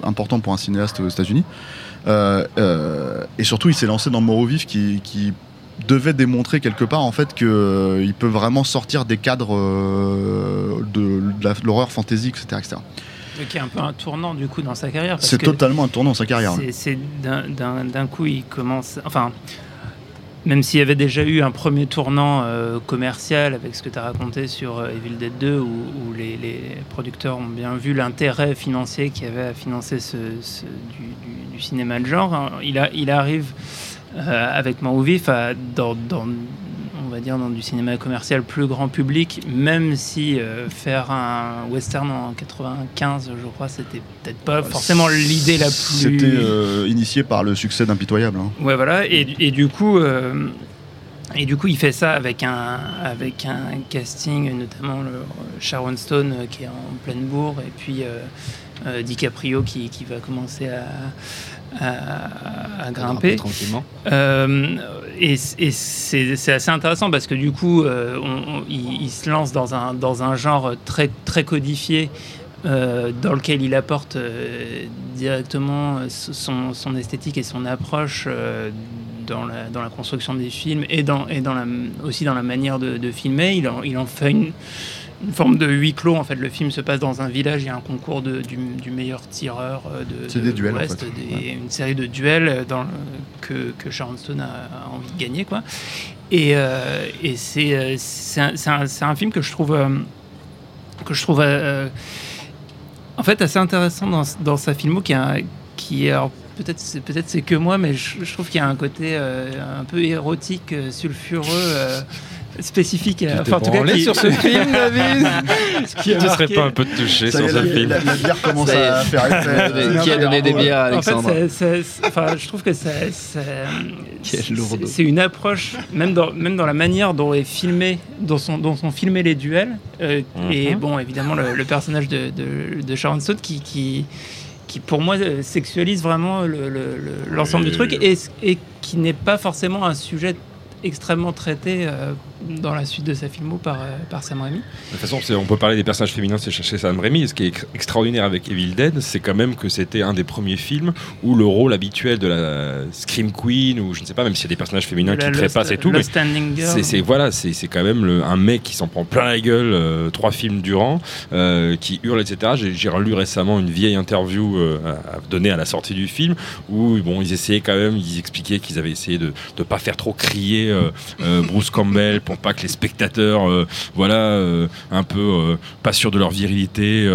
important pour un cinéaste aux États-Unis et surtout il s'est lancé dans Mort au vif qui, qui devait démontrer quelque part en fait qu'il peut vraiment sortir des cadres euh, de, l'horreur fantasy, etc. etc. Qui est un peu un tournant du coup dans sa carrière. C'est totalement un tournant dans sa carrière. c'est- d'un coup, il commence. Enfin, même s'il y avait déjà eu un premier tournant euh, commercial avec ce que tu as raconté sur euh, Evil Dead 2, où, les, producteurs ont bien vu l'intérêt financier qu'il y avait à financer ce, du, du- du cinéma de genre, hein, il, a, il arrive euh, avec Mort ou Vif à- dans- on va dire dans du cinéma commercial plus grand public, même si euh, faire un western en 95, je crois, c'était peut-être pas forcément l'idée la plus. C'était euh, initié par le succès d'Impitoyable. hein. Ouais, voilà. Et, et du coup, euh, et du coup, il fait ça avec un, avec un casting, notamment le Sharon Stone qui est en pleine bourre, et puis DiCaprio qui, qui va commencer à, à, à grimper. tranquillement. Euh, et et c'est assez intéressant parce que du coup, euh, on- on- il, il se lance dans un, dans un genre très, très codifié euh, dans lequel il apporte directement son, son esthétique et son approche dans, la, dans la construction des films et, dans, et dans la, aussi dans la manière de, de filmer. Il en, il en fait une, une forme de huis clos. En fait, le film se passe dans un village. Il y a un concours de, du, du meilleur tireur euh, de, C'est de des duels, en fait. des- Ouais. une série de duels dans le- que, que Sharon Stone a, a envie de gagner, quoi. Et, euh, et c'est euh, c'est un, c'est un- c'est un film que je trouve euh, que je trouve euh, en fait assez intéressant dans, dans sa filmo qui a qui alors, peut-être c'est peut-être c'est que moi mais je, je trouve qu'il y a un côté euh, un peu érotique euh, sulfureux euh, spécifique enfin en tout cas qui- sur ce film, David. Ce qui a Tu serais pas un peu touché Ça sur ce la, film. la- la bière commence à faire effet. Qui a donné des bières à En fait, Alexandre enfin, je trouve que ça, c'est- une approche, même dans, même dans la manière dont est filmé, dont sont, dont sont filmés les duels. euh, Et bon, évidemment, le, le personnage de, de, de Sharon Stone qui, qui, qui, pour moi, euh, sexualise vraiment le- le- le- l'ensemble du truc et, et qui n'est pas forcément un sujet extrêmement traité euh, dans la suite de sa filmo par, euh, par Sam Raimi. De toute façon, c'est- on peut parler des personnages féminins chez chez Sam Raimi. Et ce qui est ex- extraordinaire avec Evil Dead, c'est quand même que c'était un des premiers films où le rôle habituel de la Scream Queen, ou je ne sais pas, même s'il y a des personnages féminins La qui trépassent et tout, mais Lost Standing Girl. c'est c'est- voilà, c'est c'est quand même le- un mec qui s'en prend plein la gueule euh, trois films durant, euh, qui hurle, etc. J'ai- relu récemment une vieille interview euh, à- à- donnée à la sortie du film où bon, ils essayaient quand même, ils expliquaient qu'ils avaient essayé de ne pas faire trop crier euh, euh, Bruce Campbell pour pas que les spectateurs, euh, voilà, euh, un peu euh, pas sûrs de leur virilité,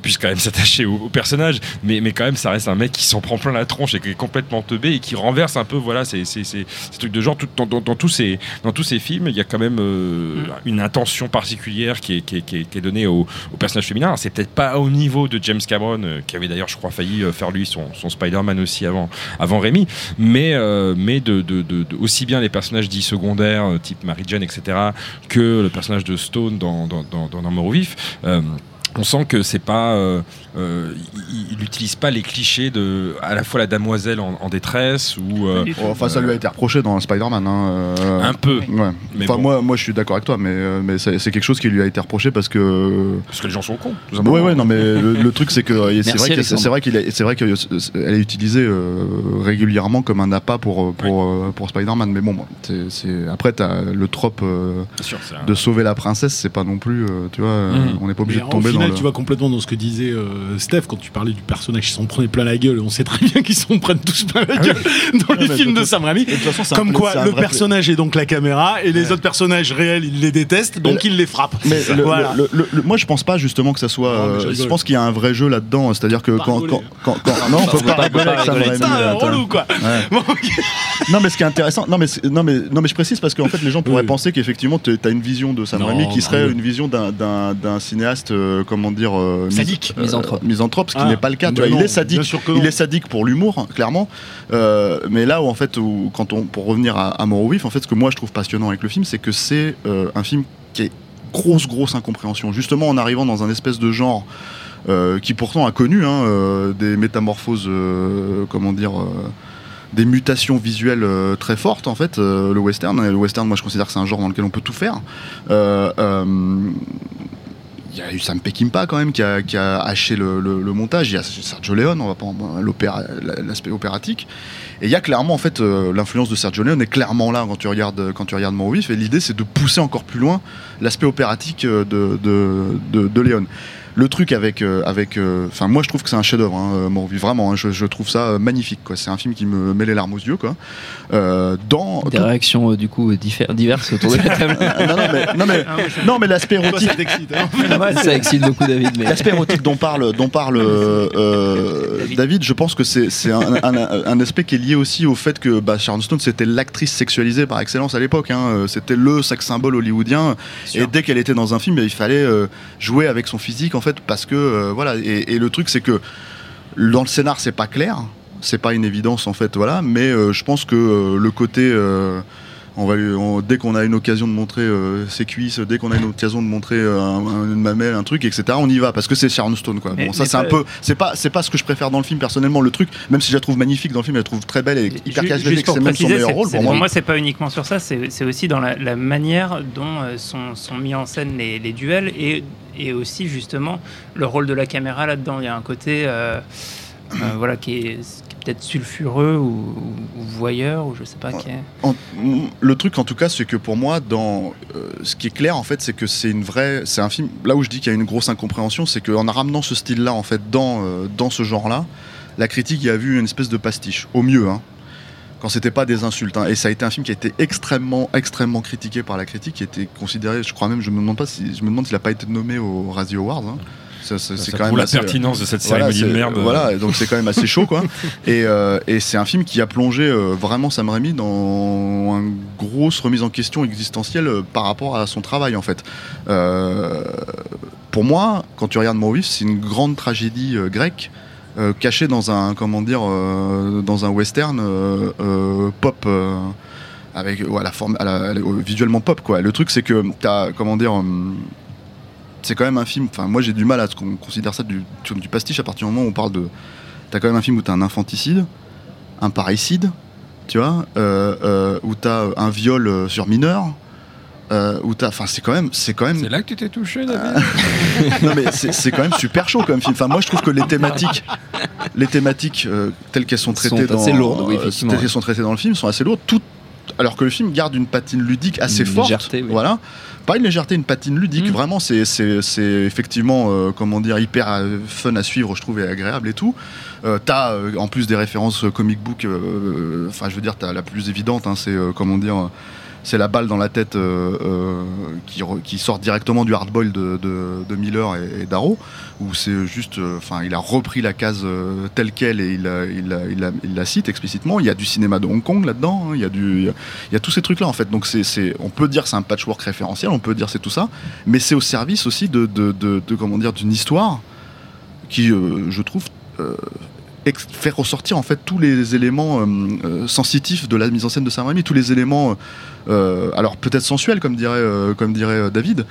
puissent quand même s'attacher au, personnage. Mais, mais quand même, ça reste un mec qui s'en prend plein la tronche et qui est complètement teubé et qui renverse un peu, voilà, ces, ces, ces- ces trucs de genre. Dans, tous ces, dans tous ces films, il y a quand même une intention particulière qui est, qui est, donnée au, au personnage féminin. C'est peut-être pas au niveau de James Cameron, qui avait d'ailleurs, je crois, failli faire lui son, son Spider-Man aussi avant, avant Rémi, mais, mais de, aussi bien les personnages dits secondaires, type Mary Etc., que le personnage de Stone dans, dans, dans, vif. On sent que c'est pas, euh, euh, il- il n'utilise pas les clichés de à la fois la damoiselle en, en détresse ou euh, tout. Enfin, ça lui a été reproché dans Spider-Man. hein, euh, un peu, Ouais. mais enfin, bon. moi, moi, je suis d'accord avec toi, mais, mais c'est quelque chose qui lui a été reproché parce que. parce que les gens sont cons. tout Ouais, non, mais le, le truc, c'est que c'est vrai que Alexandre. c'est vrai qu'il est, c'est vrai que elle est utilisée euh, régulièrement comme un appât pour pour euh, pour Spider-Man. Mais bon, c'est après t'as le trope euh, sûr, de sauver la princesse, c'est pas non plus, euh, tu vois, Mhm. on n'est pas obligé Mais de tomber au final, dans le. tu vas complètement dans ce que disait euh, Steph quand tu parlais du personnage qui s'en prenait plein la gueule. On sait très bien qu'ils s'en prennent tous plein la gueule dans les films de Sam Raimi. Comme quoi, le personnage est donc la caméra et les autres personnages réels, ils les détestent, donc Mais- ils les frappent. Mais le- voilà. le- le- le- moi, je pense pas justement que ça soit. Je euh, je pense qu'il y a un vrai jeu là-dedans. C'est-à-dire que quand, rigoler. quand, quand, quand- non, on peut pas rigoler avec Sam. Raimi, quoi. Non, mais ce qui est intéressant, non, mais c'est- non, mais non, mais je précise parce qu'en fait, les gens pourraient penser qu'effectivement, tu as une vision de Sam Raimi qui serait une vision d'un cinéaste, euh, comment dire, euh, mis- Sadique. euh, Misanthrope. misanthrope, ce qui Ah, n'est pas le cas. tu il est sadique, sûr que il est sadique pour l'humour, clairement. Euh, mais là où en fait, où, quand on, pour revenir à, à vif, en fait, ce que moi je trouve passionnant avec le film, c'est que c'est euh, un film qui est grosse, grosse incompréhension. Justement, en arrivant dans un espèce de genre. euh, qui pourtant a connu hein, euh, des métamorphoses, euh, comment dire, euh, des mutations visuelles euh, très fortes en fait, euh, le western. Et le western, moi je considère que c'est un genre dans lequel on peut tout faire. Il y a eu Sam Peckinpah quand même qui a, qui a haché le, le- le montage. Il y a Sergio Leone, on va pas l'aspect opératique. Et il y a clairement en fait euh, l'influence de Sergio Leone est clairement là quand tu regardes quand tu regardes Mort Vif. Et l'idée c'est de pousser encore plus loin l'aspect opératique euh, de, de, de, de Leone. Le truc avec, euh, avec, euh, enfin moi je trouve que c'est un chef-d'œuvre, hein, euh, vraiment. hein, je, je trouve ça magnifique. Quoi. C'est un film qui me met les larmes aux yeux. Quoi. Euh, dans Des réactions euh, du coup diverses autour de la table. non, non, mais, non, mais, Ah, moi, je- non, mais l'aspect érotique, ça t'excite, hein. Ça excite beaucoup David. Mais... L'aspect érotique dont parle, dont parle euh, David. David, je pense que c'est c'est un, un- un aspect qui est lié aussi au fait que bah, Sharon Stone c'était l'actrice sexualisée par excellence à l'époque. hein. C'était le sex symbole hollywoodien. Et dès qu'elle était dans un film, il fallait euh, jouer avec son physique en fait parce que euh, voilà. Et, et le truc c'est que dans le scénar c'est pas clair, c'est pas une évidence en fait voilà. Mais euh, je pense que euh, le côté on va on- dès qu'on a une occasion de montrer euh, ses cuisses, dès qu'on a une occasion de montrer euh, un- un- une mamelle, un truc, etc. On y va parce que c'est Sharon Stone quoi. Mais- ça c'est un peu, c'est pas, c'est pas ce que je préfère dans le film personnellement. Le truc, même si je la trouve magnifique dans le film, je la trouve très belle et hyper charismatique. C'est même son meilleur rôle pour moi. c'est pas uniquement sur ça, c'est c'est aussi dans la, la manière dont euh, sont, sont mis en scène les, les duels et, et aussi justement le rôle de la caméra là-dedans. Il y a un côté euh, euh, voilà, qui est, peut-être sulfureux ou, voyeur ou je sais pas qui est. Le truc en tout cas, c'est que pour moi, dans euh, ce qui est clair en fait, c'est que c'est une vraie, c'est un film. Là où je dis qu'il y a une grosse incompréhension, c'est qu'en ramenant ce style-là en fait dans dans ce genre-là, la critique y a vu une espèce de pastiche, au mieux. Hein, quand c'était pas des insultes. hein. Et ça a été un film qui a été extrêmement, extrêmement critiqué par la critique, qui a été considéré, je crois même, je me demande pas si, je me demande s'il a pas été nommé au Razzie Awards. hein. Ça, ça- c'est quand même la assez- pertinence de cette voilà, cérémonie de c'est- merde. Voilà, donc c'est quand même assez chaud, quoi. Et, euh, et c'est un film qui a plongé euh, vraiment Sam Raimi dans une grosse remise en question existentielle euh, par rapport à son travail, en fait. Pour moi, quand tu regardes Maurice, c'est une grande tragédie grecque. Euh, cachée dans un comment euh, dans un western euh, pop avec la forme visuellement pop quoi le truc c'est que t'as comment dire c'est quand même un film. Enfin, moi j'ai du mal à ce qu'on considère ça du, du- pastiche à partir du moment où on parle de. T'as quand même un film où t'as un infanticide, un parricide, tu vois, où t'as un viol sur mineur, euh, où t'as. Enfin, c'est quand même, c'est quand même. C'est là que tu t'es touché, David non mais c'est quand même super chaud comme film. Enfin, moi je trouve que les thématiques, les thématiques euh, telles qu'elles sont Sont traitées dans, assez lourdes, oui, euh, effectivement, telles qu'elles sont traitées dans le film sont assez lourdes. Tout, alors que le film garde une patine ludique assez Une forte. légèreté, oui. Voilà. Pas une légèreté, une patine ludique. Mm. Vraiment, c'est c'est- c'est effectivement, euh, comment dire, hyper euh, fun à suivre, je trouve, et agréable et tout. Euh, t'as euh, en plus des références euh, comic book. euh, Enfin, je veux dire, t'as la plus évidente, hein, c'est euh, comment dire. C'est la balle dans la tête euh, euh, qui, sort directement du hardboil de, de, Miller et, Darrow, où c'est juste, euh, enfin, il a repris la case telle quelle et il, la- cite explicitement. Il y a du cinéma de Hong Kong là-dedans, hein, il y a du, il y a, tous ces trucs-là en fait. Donc c'est, on peut dire c'est un patchwork référentiel, on peut dire c'est tout ça, mais c'est au service aussi de, comment dire, d'une histoire qui, je trouve. Faire ressortir en fait tous les éléments euh, euh, sensitifs de la mise en scène de Raimi, tous les éléments euh, alors peut-être sensuels comme dirait David,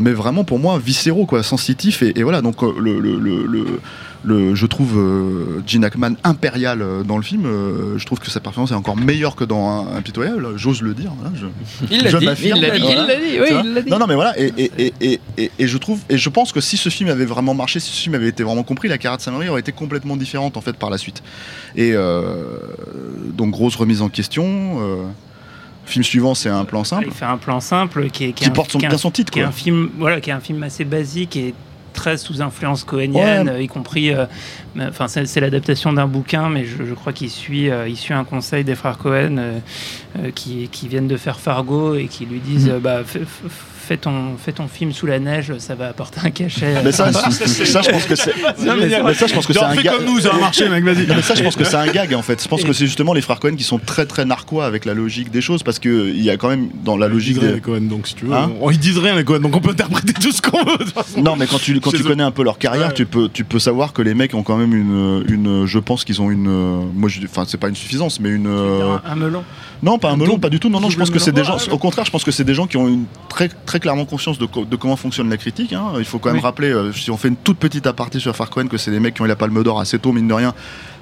mais vraiment pour moi viscéraux quoi, sensitifs et, voilà. Donc le- le- je trouve euh, Gene Hackman impérial euh, dans le film. euh, je trouve que sa performance est encore meilleure que dans un, Impitoyable. J'ose le dire. voilà, je- Il l'a dit, m'affirme, il l'a dit, voilà. il l'a dit, oui, il dit. non, non, mais voilà, et, et, et, et, et- et je trouve, et je pense que si ce film avait vraiment marché, si ce film avait été vraiment compris, la carrière de Sam Raimi aurait été complètement différente en fait par la suite. Et euh, donc grosse remise en question. euh, film suivant, c'est un plan simple Il fait un plan simple qui est qui est un- porte son, qui est un- bien son titre. qui est Quoi. un film voilà qui est un film assez basique et très sous influence cohénienne Ouais. euh, y compris euh, enfin c'est c'est l'adaptation d'un bouquin mais je, je crois qu'il suit euh, il suit un conseil des frères Cohen qui, qui viennent de faire Fargo et qui lui disent euh, bah fais, ton fais ton film sous la neige ça va apporter un cachet Mais ça, ça, je pense que c'est. Mais ça, je pense que c'est un gag. comme nous, ça va marcher, mec, vas-y. Mais ça, je pense que c'est un gag en fait. Je pense que c'est justement les frères Cohen qui sont très très narquois avec la logique des choses parce que il y a quand même dans la Ils logique disent rien, des. les Cohen, donc si tu veux. Hein on- ils disent rien, les Cohen, donc on peut interpréter tout ce qu'on veut. Non, mais quand tu, quand connais un peu leur carrière, tu, peux, tu peux savoir que les mecs ont quand même une. une je pense qu'ils ont une. euh, Moi, je, enfin, c'est pas une suffisance, mais une. euh, un, melon? Non, pas un melon, pas du tout. Non, non, je pense que c'est des gens. Au contraire, je pense que c'est des gens qui ont une très, très très clairement conscience de, co- de comment fonctionne la critique. hein. Il faut quand même Oui. rappeler, euh, si on fait une toute petite aparté sur Farquaad, que c'est des mecs qui ont eu la Palme d'Or assez tôt, mine de rien,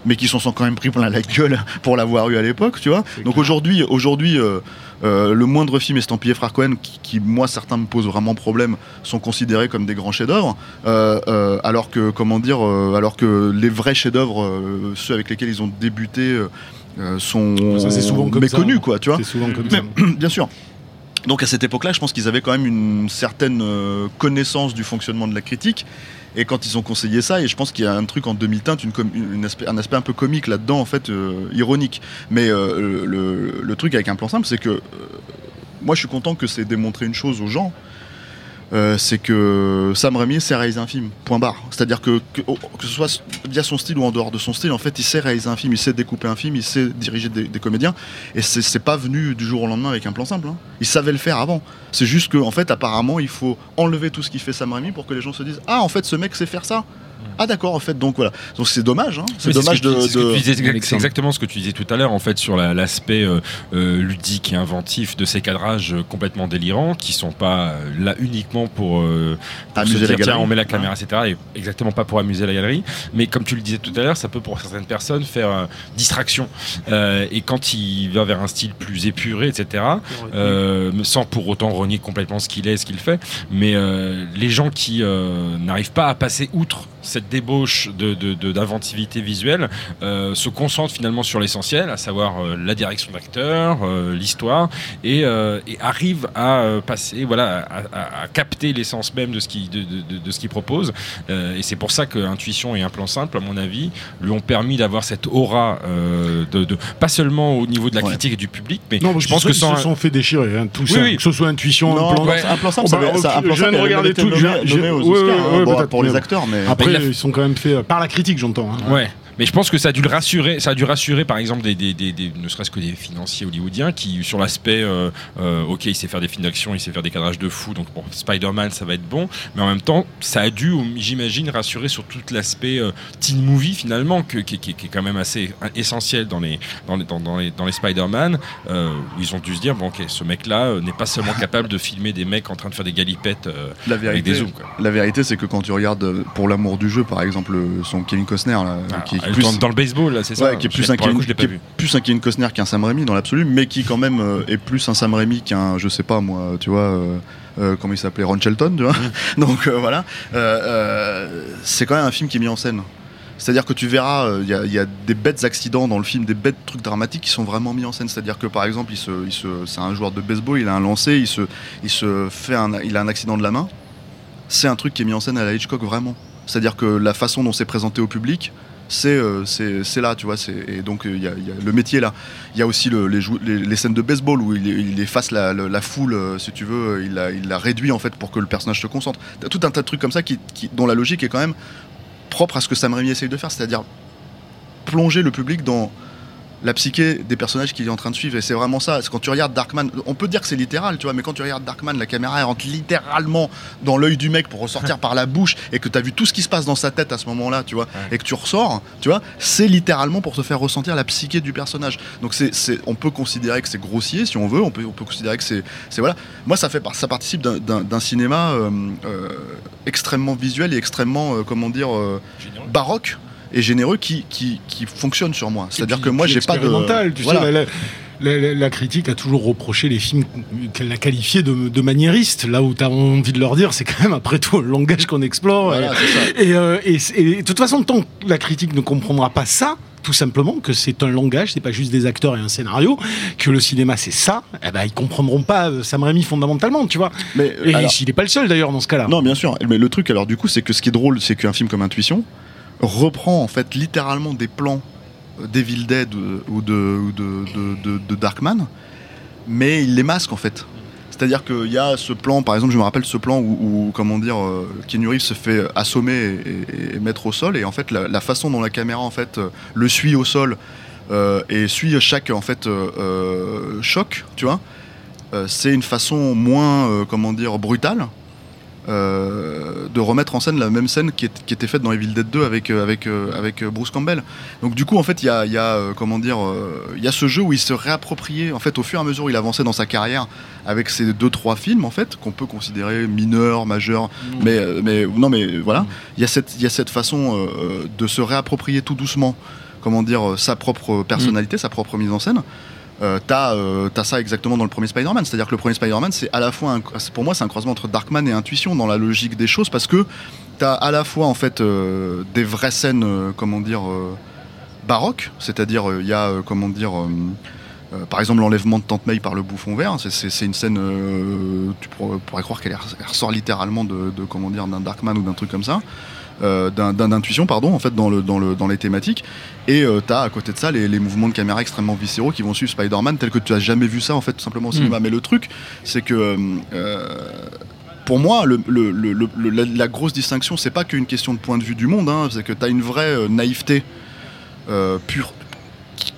mais qui s'en sont quand même pris plein la gueule pour l'avoir eu à l'époque, tu vois. Donc aujourd'hui, aujourd'hui, euh, euh, le moindre film estampillé Frère Cohen, qui, qui, moi certains me posent vraiment problème, sont considérés comme des grands chefs-d'œuvre, euh, alors que comment dire, alors que les vrais chefs-d'œuvre, ceux avec lesquels ils ont débuté, sont Ça, souvent comme ça, hein. quoi, tu vois. C'est souvent comme ça. Mais, bien sûr. Donc à cette époque-là, je pense qu'ils avaient quand même une certaine euh, connaissance du fonctionnement de la critique. Et quand ils ont conseillé ça, et je pense qu'il y a un truc en demi-teinte, une un aspect un peu comique là-dedans, en fait, euh, ironique. Mais euh, le, truc avec un plan simple, c'est que moi je suis content que c'est démontré une chose aux gens. Euh, c'est que Sam Raimi sait réaliser un film, point barre. C'est-à-dire que, que, oh, que ce soit via son style ou en dehors de son style, en fait, il sait réaliser un film, il sait découper un film, il sait diriger des, comédiens. Et c'est pas venu du jour au lendemain avec un plan simple. hein. Il savait le faire avant. C'est juste qu'en en fait, apparemment, il faut enlever tout ce qui fait Sam Raimi pour que les gens se disent Ah, en fait, ce mec sait faire ça. Ah, d'accord, en fait, donc voilà. Donc c'est dommage. hein. C'est dommage ce de. c'est ce de- exactement ce que tu disais tout à l'heure, en fait, sur la- l'aspect euh, euh, ludique et inventif de ces cadrages euh, complètement délirants, qui sont pas là uniquement pour, euh, pour Amuser se la dire, tiens, galerie. on met la caméra, etc. Et exactement pas pour amuser la galerie. Mais comme tu le disais tout à l'heure, ça peut pour certaines personnes faire euh, distraction. Euh, et quand il va vers un style plus épuré, etc., euh, sans pour autant renier complètement ce qu'il est, ce qu'il fait. Mais euh, les gens qui euh, n'arrivent pas à passer outre cette débauche de- de- de- d'inventivité visuelle euh, se concentrent finalement sur l'essentiel, à savoir euh, la direction d'acteur, euh, l'histoire, et, euh, et arrivent à euh, passer, voilà, à, à- à capter l'essence même de ce qu'il de, de- de- de ce qu'il propose. Euh, et c'est pour ça que Intuition et un plan simple, à mon avis, lui ont permis d'avoir cette aura euh, de, de- pas seulement au niveau de la Ouais. critique et du public, mais Non, je pense que ils sans se sont fait déchirer, hein, tout ça. oui. Que ce soit intuition, Non, un plan. Ouais. un plan simple, Oh, ça bah, ça- un ok, plan je viens simple, de avait regarder été tout, nommé, je- nommé aux ouais, Oscars, ouais, hein, ouais, bon, pour les acteurs, mais Après, ils sont quand même fait euh, par la critique, j'entends. hein. Mais je pense que ça a dû le rassurer, ça a dû rassurer par exemple des, des- des- des- ne serait-ce que des financiers hollywoodiens qui sur l'aspect, euh, euh, ok, il sait faire des films d'action, il sait faire des cadrages de fou, donc pour Spider-Man ça va être bon, mais en même temps ça a dû, j'imagine, rassurer sur tout l'aspect euh, teen movie finalement, que- qui, qui- qui est quand même assez essentiel dans les, dans les, dans, dans les, dans les Spider-Man, euh, où ils ont dû se dire, bon ok, ce mec-là euh, n'est pas seulement capable de filmer des mecs en train de faire des galipettes euh, la avec vérité, des zooms. Quoi. la vérité, c'est que quand tu regardes pour l'amour du jeu, par exemple, son Kevin Costner, là, Ah, qui plus, dans le baseball là, c'est ça Ouais, qui est Je plus un Kevin, coup, qui est plus un Kevin Costner qu'un Sam Raimi dans l'absolu, mais qui quand même euh, est plus un Sam Raimi qu'un, je sais pas moi, tu vois, euh, euh, comment il s'appelait, Ron Shelton, tu vois. Donc euh, voilà, c'est quand même un film qui est mis en scène. C'est-à-dire que tu verras, euh, il y, a- il y a des bêtes accidents dans le film, des bêtes trucs dramatiques qui sont vraiment mis en scène. C'est-à-dire que par exemple, il se, il se, c'est un joueur de baseball, il a un lancer, il se, il se fait un, il a un accident de la main. C'est un truc qui est mis en scène à la Hitchcock vraiment. C'est-à-dire que la façon dont c'est présenté au public, c'est euh, c'est là, tu vois. Et donc euh, il y a, le métier là. Il y a aussi le- les, les, scènes de baseball où il, efface la, foule, euh, si tu veux, il la, réduit en fait pour que le personnage se concentre. Tout un tas de trucs comme ça qui- dont la logique est quand même propre à ce que Sam Raimi essaye de faire, c'est-à-dire plonger le public dans la psyché des personnages qu'il est en train de suivre. Et c'est vraiment ça. C'est Quand tu regardes Darkman, on peut dire que c'est littéral, tu vois, mais quand tu regardes Darkman, la caméra elle rentre littéralement dans l'œil du mec pour ressortir par la bouche et que tu as vu tout ce qui se passe dans sa tête à ce moment-là, tu vois, et que tu ressors, tu vois, c'est littéralement pour te faire ressentir la psyché du personnage. Donc c'est, on peut considérer que c'est grossier si on veut, on peut, on peut considérer que c'est, voilà. Moi, ça fait, ça participe d'un, cinéma euh, euh, extrêmement visuel et extrêmement, euh, comment dire, baroque et généreux qui, qui, qui fonctionne sur moi. C'est-à-dire que moi, j'ai pas de. Tu Voilà. sais, la, la- la- la critique a toujours reproché les films qu'elle a qualifiés de, de maniéristes. Là où tu as envie de leur dire, c'est quand même après tout le langage qu'on explore. Voilà. Et, euh, et- et de toute façon, tant que la critique ne comprendra pas ça, tout simplement que c'est un langage, c'est pas juste des acteurs et un scénario, que le cinéma c'est ça, eh ben ils comprendront pas euh, Sam Raimi fondamentalement, tu vois. Mais Et alors- il est pas le seul d'ailleurs dans ce cas-là. Non, bien sûr. Mais le truc, alors, du coup, c'est que ce qui est drôle, c'est qu'un film comme Intuition reprend en fait littéralement des plans euh, d'Evil Dead ou de, ou de, Darkman, mais il les masque en fait. C'est-à-dire qu'il y a ce plan, par exemple, je me rappelle ce plan où, comment dire, euh, Keanu se fait assommer et, et- et mettre au sol, et en fait, la, façon dont la caméra en fait le suit au sol euh, et suit chaque en fait choc, tu vois, c'est une façon moins, comment dire, brutale. Euh, de remettre en scène la même scène qui, est- qui était faite dans Evil Dead 2 avec, euh, avec, euh, avec Bruce Campbell. Donc du coup, en fait, il y a, il y a, comment dire, il y a ce jeu où il se réappropriait, en fait, au fur et à mesure où il avançait dans sa carrière avec ces deux trois films, en fait, qu'on peut considérer mineurs, majeurs, mais, euh, mais non, mais voilà, il y a cette, y a cette façon de se réapproprier tout doucement, comment dire, sa propre personnalité, sa propre mise en scène. Euh, t'as euh, t'as ça exactement dans le premier Spider-Man, c'est-à-dire que le premier Spider-Man, c'est à la fois, pour moi, c'est un croisement entre Darkman et Intuition dans la logique des choses, parce que t'as à la fois en fait euh, des vraies scènes, euh, comment dire, baroques, c'est-à-dire il y a, comment dire, par exemple l'enlèvement de Tante May par le bouffon vert, c'est- une scène, tu pourrais, croire qu'elle elle ressort littéralement de, de, comment dire, d'un Darkman ou d'un truc comme ça. Euh, d'intuition pardon en fait dans, le, dans, le, dans les thématiques. Et euh, t'as à côté de ça les, les mouvements de caméra extrêmement viscéraux qui vont suivre Spider-Man tel que tu as jamais vu ça en fait tout simplement au cinéma. Mais le truc c'est que euh, pour moi, le, le- le- le- le- la, la grosse distinction, c'est pas qu'une question de point de vue du monde, hein, c'est que tu as une vraie euh, naïveté euh, pure, qui,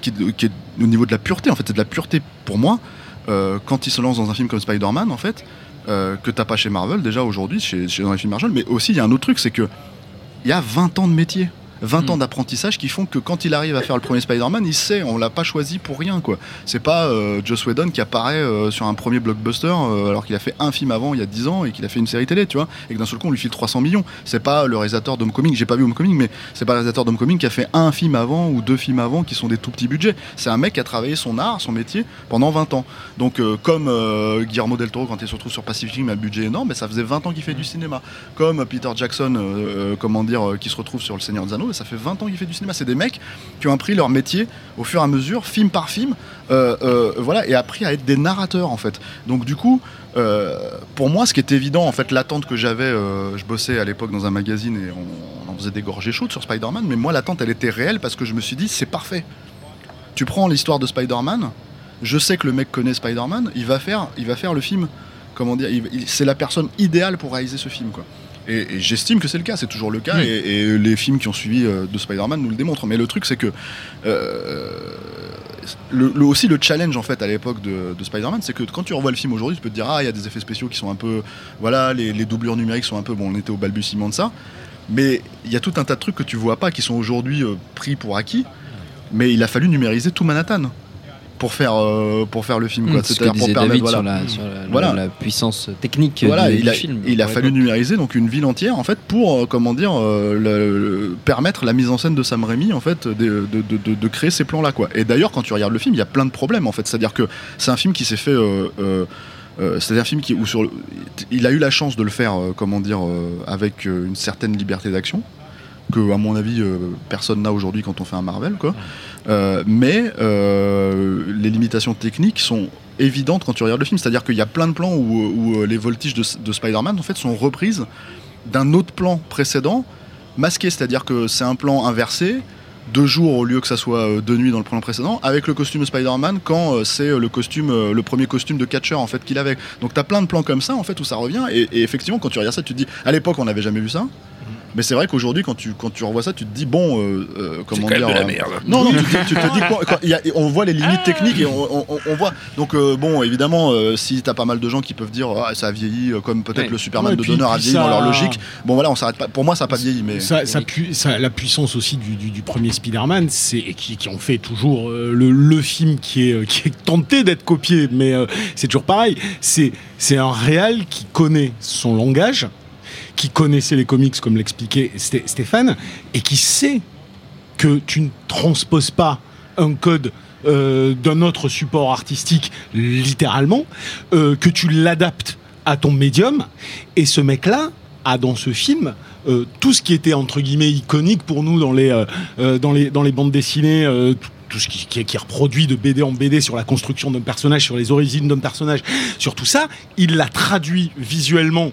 qui- qui est au niveau de la pureté, en fait, c'est de la pureté pour moi, euh, quand il se lance dans un film comme Spider-Man, en fait, euh, que t'as pas chez Marvel déjà aujourd'hui, chez, dans les films Marvel, mais aussi il y a un autre truc, c'est que il y a 20 ans de métier. 20 ans d'apprentissage qui font que quand il arrive à faire le premier Spider-Man, il sait, on l'a pas choisi pour rien quoi. C'est pas euh, Joss Whedon qui apparaît euh, sur un premier blockbuster euh, alors qu'il a fait un film avant il y a 10 ans et qu'il a fait une série télé, tu vois, et que d'un seul coup on lui file 300 millions. C'est pas le réalisateur d'Homecoming, j'ai pas vu Homecoming, mais c'est pas le réalisateur d'Homecoming qui a fait un film avant ou deux films avant qui sont des tout petits budgets. C'est un mec qui a travaillé son art, son métier pendant 20 ans. Donc euh, comme Guillermo del Toro quand il se retrouve sur Pacific Rim, un budget énorme, mais ça faisait 20 ans qu'il fait du cinéma. Comme Peter Jackson, comment dire, qui se retrouve sur Le Seigneur des Anneaux, ça fait 20 ans qu'il fait du cinéma. C'est des mecs qui ont appris leur métier au fur et à mesure, film par film, euh, euh, voilà, et appris à être des narrateurs en fait. Donc du coup, euh, pour moi, ce qui est évident, en fait, l'attente que j'avais, je bossais à l'époque dans un magazine et on, en faisait des gorgées chaudes sur Spider-Man, mais moi l'attente elle était réelle parce que je me suis dit c'est parfait. Tu prends l'histoire de Spider-Man, je sais que le mec connaît Spider-Man, il va faire, il va faire le film. Comment dire C'est la personne idéale pour réaliser ce film, quoi. Et, et j'estime que c'est le cas, c'est toujours le cas, et, et les films qui ont suivi euh, de Spider-Man nous le démontrent. Mais le truc, c'est que euh, le, le- aussi le challenge en fait à l'époque de, de Spider-Man, c'est que quand tu revois le film aujourd'hui, tu peux te dire ah il y a des effets spéciaux qui sont un peu, voilà, les, les doublures numériques sont un peu, bon, on était au balbutiement de ça, mais il y a tout un tas de trucs que tu vois pas qui sont aujourd'hui euh, pris pour acquis. Mais il a fallu numériser tout Manhattan pour faire euh, pour faire le film, quoi. Mmh, que C'est-à-dire pour permettre David voilà. sur, la, sur la- Voilà. la puissance technique Voilà, du, il du a, film. il a fallu numériser donc une ville entière en fait pour euh, comment dire euh, le- le- permettre la mise en scène de Sam Raimi en fait de, de- de- de- de créer ces plans là quoi. Et d'ailleurs quand tu regardes le film il y a plein de problèmes en fait. C'est-à-dire que c'est un film qui s'est fait euh, euh, c'est un film qui où sur le- il a eu la chance de le faire euh, comment dire euh, avec une certaine liberté d'action que à mon avis personne n'a aujourd'hui quand on fait un Marvel quoi. Euh, mais euh, les limitations techniques sont évidentes quand tu regardes le film. C'est-à-dire qu'il y a plein de plans où, euh, les voltiges de, de Spider-Man en fait sont reprises d'un autre plan précédent, masqué. C'est-à-dire que c'est un plan inversé de jour au lieu que ça soit de nuit dans le plan précédent, avec le costume de Spider-Man quand c'est le costume, le premier costume de catcher en fait qu'il avait. Donc t'as plein de plans comme ça en fait où ça revient et effectivement quand tu regardes ça tu te dis à l'époque on n'avait jamais vu ça. Mais c'est vrai qu'aujourd'hui, quand tu, quand tu revois ça, tu te dis, bon, euh, euh, comment dire. de la euh, merde. Non, non, tu, te- tu te dis, quoi, quoi, il y a- on voit les limites techniques et on, on- on voit. Donc, euh, bon, évidemment, euh, si t'as pas mal de gens qui peuvent dire, ah, ça a vieilli, comme peut-être Ouais. le Superman Ouais, de puis- Donner a vieilli dans leur logique. Bon, voilà, on s'arrête pas. Pour moi, ça a pas vieilli, mais. Ça, ça pu- ça- la puissance aussi du, du- du premier Spider-Man, c'est et qui, qui en fait toujours euh, le, le film qui est, qui est tenté d'être copié, mais euh, c'est toujours pareil. C'est c'est un réal qui connaît son langage, qui connaissait les comics comme l'expliquait Sté- Stéphane, et qui sait que tu ne transposes pas un code euh, d'un autre support artistique littéralement, euh, que tu l'adaptes à ton médium, et ce mec-là a dans ce film euh, tout ce qui était entre guillemets iconique pour nous dans les, dans les, dans les bandes dessinées, tout, ce qui, qui est reproduit de BD en BD sur la construction d'un personnage, sur les origines d'un personnage, sur tout ça, il l'a traduit visuellement.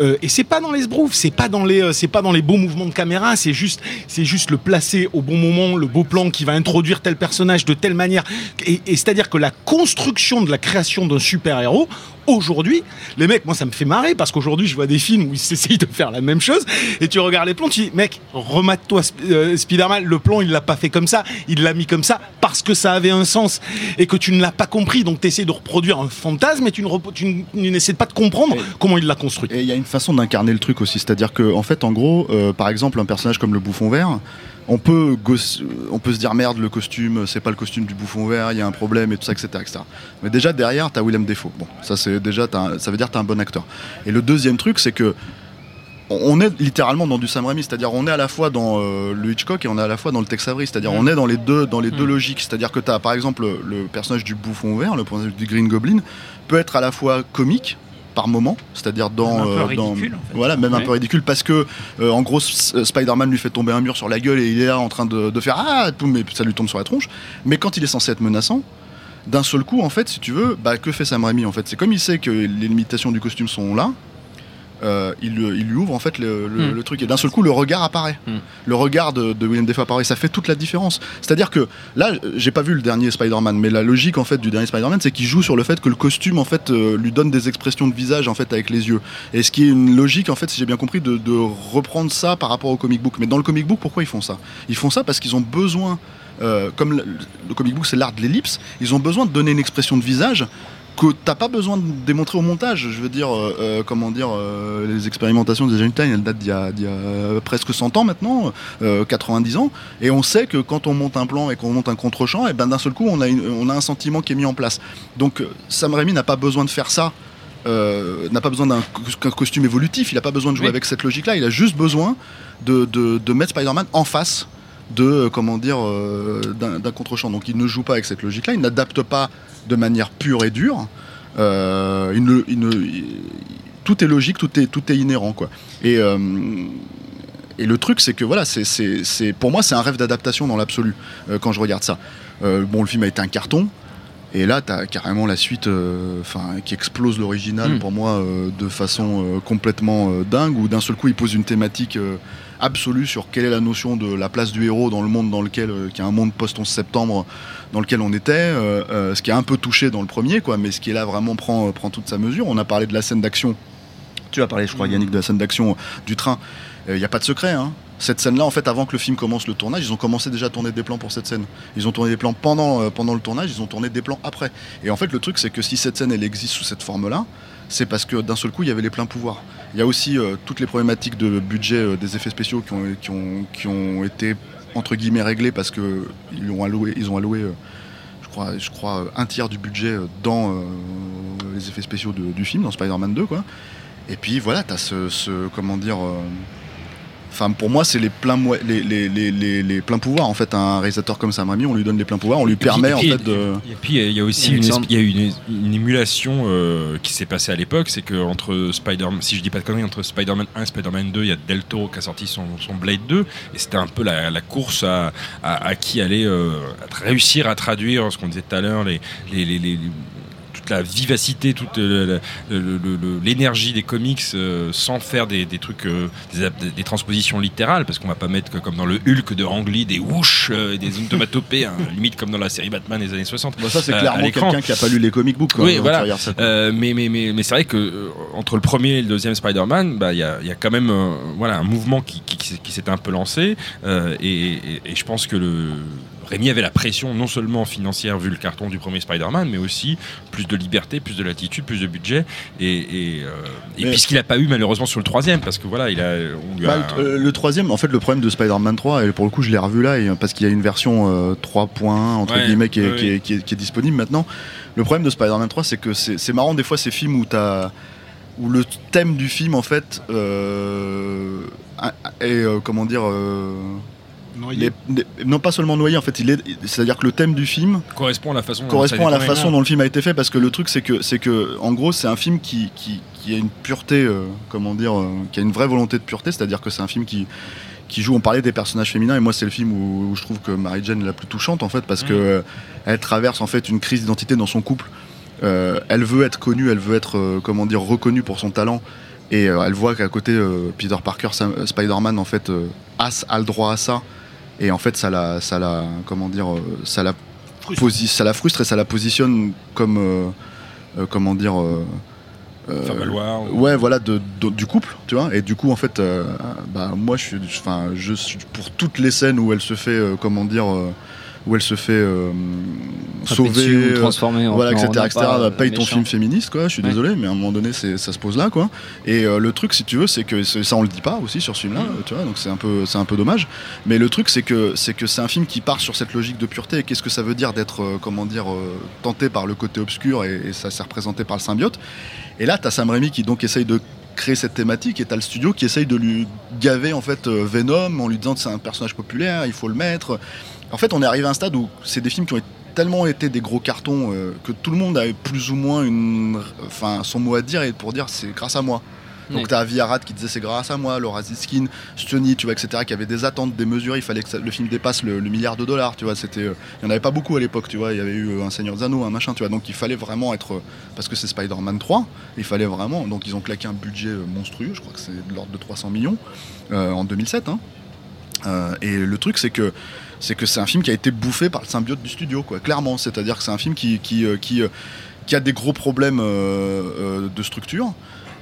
Euh, et c'est pas dans les sbroufs, c'est pas dans les, euh, c'est pas dans les beaux mouvements de caméra, c'est juste, c'est juste le placer au bon moment, le beau plan qui va introduire tel personnage de telle manière. Et, c'est-à-dire que la construction de la création d'un super héros, aujourd'hui, les mecs, moi ça me fait marrer parce qu'aujourd'hui je vois des films où ils essayent de faire la même chose et tu regardes les plans, tu dis mec, remate-toi euh, Spider-Man, le plan il l'a pas fait comme ça, il l'a mis comme ça parce que ça avait un sens et que tu ne l'as pas compris, donc tu essaies de reproduire un fantasme et ne tu n'essaies pas de comprendre comment il l'a construit. Et il y a une façon d'incarner le truc aussi, c'est-à-dire que en fait, en gros, euh, par exemple, un personnage comme le bouffon vert, on peut, gos- on peut se dire merde, le costume, c'est pas le costume du bouffon vert, il y a un problème et tout ça, etc. etc. Mais déjà derrière, t'as Willem Defoe. Bon, ça c'est déjà, t'as un- ça veut dire que t'as un bon acteur. Et le deuxième truc, c'est que on est littéralement dans du Sam Raimi, c'est-à-dire on est à la fois dans euh, le Hitchcock et on est à la fois dans le Tex Avery, c'est-à-dire on est dans les deux, dans les deux logiques, c'est-à-dire que tu as par exemple le, le personnage du bouffon vert, le personnage du Green Goblin, peut être à la fois comique par moment, c'est-à-dire dans, un peu euh, dans- ridicule, en fait. voilà, même un peu ridicule parce que euh, en gros Spider-Man lui fait tomber un mur sur la gueule et il est là en train de, de faire ah tout, mais ça lui tombe sur la tronche. Mais quand il est censé être menaçant, d'un seul coup en fait, si tu veux, bah que fait Sam Raimi en fait? C'est comme il sait que les limitations du costume sont là. Euh, il, le- il lui ouvre en fait le, le- Hmm. le truc. Et d'un seul coup le regard apparaît. Hmm. le regard de, de William Defoe apparaît. Ça fait toute la différence. C'est à dire que là j'ai pas vu le dernier Spider-Man mais la logique en fait du dernier Spider-Man c'est qu'il joue sur le fait que le costume en fait euh, lui donne des expressions de visage en fait avec les yeux. Et ce qui est une logique en fait si j'ai bien compris de, de reprendre ça par rapport au comic book. Mais dans le comic book pourquoi ils font ça? Ils font ça parce qu'ils ont besoin euh, comme le, le comic book c'est l'art de l'ellipse ils ont besoin de donner une expression de visage que t'as pas besoin de démontrer au montage. Je veux dire, euh, euh, comment dire, euh, les expérimentations des Time, elles datent d'il y a, d'il y a, presque 100 ans maintenant, euh, 90 ans, et on sait que quand on monte un plan et qu'on monte un contre-champ, et ben d'un seul coup, on a, une- on a un sentiment qui est mis en place. Donc Sam Raimi n'a pas besoin de faire ça. n'a pas besoin d'un costume évolutif, il n'a pas besoin de jouer Oui. avec cette logique-là, il a juste besoin de, de, de mettre Spider-Man en face de euh, comment dire euh, d'un contre-champ. Donc il ne joue pas avec cette logique-là, il n'adapte pas de manière pure et dure. Euh, il ne- il ne- il- tout est logique, tout est, tout est inhérent quoi. Et, euh, et le truc c'est que voilà, c'est, pour moi c'est un rêve d'adaptation dans l'absolu euh, quand je regarde ça. Bon, le film a été un carton. Et là, tu as carrément la suite enfin, qui explose l'original Mm. pour moi de façon complètement dingue, où d'un seul coup il pose une thématique absolue sur quelle est la notion de la place du héros dans le monde dans lequel, euh, qui est un monde post-11 septembre dans lequel on était, euh, euh, ce qui est un peu touché dans le premier, quoi, mais ce qui est là vraiment prend, prend toute sa mesure. On a parlé de la scène d'action, tu as parlé, je crois, Yannick, de la scène d'action du train. Il n'y a pas de secret, hein. Cette scène-là, en fait, avant que le film commence le tournage, ils ont commencé déjà à tourner des plans pour cette scène. Ils ont tourné des plans pendant, euh, pendant le tournage, ils ont tourné des plans après. Et en fait, le truc, c'est que si cette scène, elle existe sous cette forme-là, c'est parce que d'un seul coup, il y avait les pleins pouvoirs. Il y a aussi euh, toutes les problématiques de budget euh, des effets spéciaux qui ont, qui, ont, qui ont été, entre guillemets, réglées parce qu'ils ont alloué, ils ont alloué euh, je crois, je crois, un tiers du budget dans les effets spéciaux du film, dans Spider-Man 2, quoi. Et puis voilà, t'as ce, ce, comment dire, Enfin, pour moi, c'est les pleins, les, les, les, les, les pleins pouvoirs. En fait, un réalisateur comme Sam Raimi, on lui donne les pleins pouvoirs, on lui puis- permet et en puis- fait de. Et puis il y a aussi une, Alexandre. il y a eu une, une émulation euh, qui s'est passée à l'époque, c'est que entre Spider, si je dis pas de conneries, entre Spider-Man 1 et Spider-Man 2, il y a Del Toro qui a sorti son, son Blade 2, et c'était un peu la, la course à, à, à qui allait euh, à réussir à traduire ce qu'on disait tout à l'heure, les, les, les- les- toute la vivacité, toute euh, l'énergie des comics euh, sans faire des, des trucs, euh, des, transpositions littérales, parce qu'on va pas mettre que, comme dans le Hulk de Ang Lee des whoosh, et des onomatopées, hein, limite comme dans la série Batman des années 60. Bon, ça, c'est clairement quelqu'un qui a pas lu les comic books. Quand Oui, voilà. quoi. Euh, mais mais, mais, mais c'est vrai que entre le premier et le deuxième Spider-Man, bah, il y, a, il y a quand même voilà, un mouvement qui, qui, qui s'est- un peu lancé. et, et- et je pense que le. Rémi avait la pression non seulement financière vu le carton du premier Spider-Man, mais aussi plus de liberté, plus de latitude, plus de budget. Et, et, euh, et Mais- puis ce qu'il n'a pas eu malheureusement sur le troisième, parce que voilà, il a, on lui a- Bah, le, euh, le troisième, en fait, le problème de Spider-Man 3, et pour le coup, je l'ai revu là, et, parce qu'il y a une version euh, 3.1 entre Ouais, guillemets qui est, oui, qui est- oui. qui est- qui est disponible maintenant. Le problème de Spider-Man 3, c'est que c'est marrant des fois ces films où t'as où le thème du film en fait euh, est euh, comment dire euh, les- non pas seulement noyé en fait il est c'est à dire que le thème du film correspond à la façon dont correspond à la façon dont le film a été fait parce que le truc c'est que c'est que en gros c'est un film qui, qui, qui a une pureté euh, comment dire euh, qui a une vraie volonté de pureté c'est à dire que c'est un film qui qui joue on parlait des personnages féminins et moi c'est le film où, où je trouve que Mary Jane est la plus touchante en fait parce que euh, elle traverse en fait une crise d'identité dans son couple. Euh, elle veut être connue elle veut être euh, comment dire reconnue pour son talent et euh, elle voit qu'à côté euh, Peter Parker euh, Spider-Man en fait euh, a, a le droit à ça et en fait ça la ça la comment dire euh, ça la posi- ça la frustre et ça la positionne comme euh, euh, comment dire Faire valoir. ou- Ouais, voilà, de, de- du couple, tu vois. Et du coup, en fait, bah, moi, je suis, enfin, je suis pour toutes les scènes où elle se fait, comment dire, où elle se fait euh, sauver, euh, transformer en voilà, etc., etc. paye ton film féministe, quoi. Je suis Ouais. désolé, mais à un moment donné, c'est, ça se pose là, quoi. Et euh, le truc, si tu veux, c'est que ça, on le dit pas aussi sur ce film-là, Mm. tu vois. Donc c'est un peu, c'est un peu dommage. Mais le truc, c'est que c'est que c'est un film qui part sur cette logique de pureté. Et qu'est-ce que ça veut dire d'être, euh, comment dire, tenté par le côté obscur et, et ça s'est représenté par le symbiote? Et là, t'as Sam Raimi qui donc essaye de créer cette thématique et t'as le studio qui essaye de lui gaver en fait Venom en lui disant que c'est un personnage populaire, il faut le mettre. En fait, on est arrivé à un stade où c'est des films qui ont tellement été des gros cartons euh, que tout le monde avait plus ou moins une, enfin, son mot à dire et pour dire c'est grâce à moi. Donc Ouais. t'as Avi Arad qui disait c'est grâce à moi, Laura Ziskin, Stoney, tu vois, etc., qui avait des attentes, des mesures, il fallait que ça- le film dépasse le, le milliard de dollars, tu vois, c'était, euh, il n'y en avait pas beaucoup à l'époque, tu vois, il y avait eu euh, un Seigneur des Anneaux, un machin, tu vois, donc il fallait vraiment être, euh, parce que c'est Spider-Man 3, il fallait vraiment, donc ils ont claqué un budget euh, monstrueux, je crois que c'est de l'ordre de 300 millions, euh, en 2007, hein. Euh, et le truc c'est que c'est que c'est un film qui a été bouffé par le symbiote du studio, quoi, clairement, c'est-à-dire que c'est un film qui, qui, euh, qui, euh, qui a des gros problèmes euh, de structure,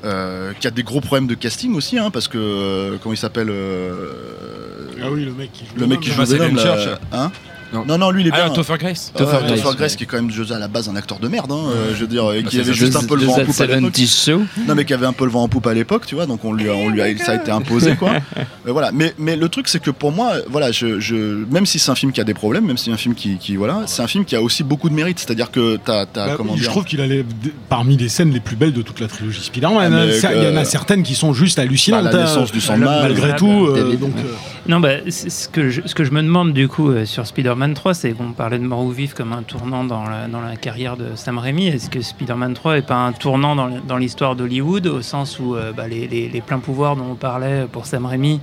euh, qui a des gros problèmes de casting aussi, hein, parce que euh, comment il s'appelle euh, Ah oui, le mec qui joue le mec qui joue Venom, là, Church. hein Non. non, non, lui il est bien. Ah, Topher Grace. Ouais, Topher Topher Grace, ouais. qui est quand même déjà à la base un acteur de merde, hein, euh, je veux dire, et Bah, qui avait juste un peu le vent en poupe à l'époque. 70 Show. Non mais qui avait un peu le vent en poupe à l'époque, tu vois, donc on lui a, on lui a, ça a été imposé quoi. Euh, voilà, mais, mais le truc c'est que pour moi, voilà, je, je, même si c'est un film qui a des problèmes, même si c'est un film qui, qui voilà, c'est un film qui a aussi beaucoup de mérite, c'est-à-dire que t'as, t'as Bah, comment je dire, trouve qu'il a les- parmi les scènes les plus belles de toute la trilogie Spider-Man. Ah, mais, hein. Il y en a certaines qui sont juste hallucinantes. bah, la hein. naissance du Sandman, malgré tout. euh, donc, euh, Non, bah, ce, que je, ce que je me demande du coup euh, sur Spider-Man 3, c'est qu'on parlait de Mort ou Vif comme un tournant dans la, dans la carrière de Sam Raimi. Est-ce que Spider-Man 3 est pas un tournant dans, l'histoire d'Hollywood, au sens où euh, bah, les, les- les pleins pouvoirs dont on parlait pour Sam Raimi,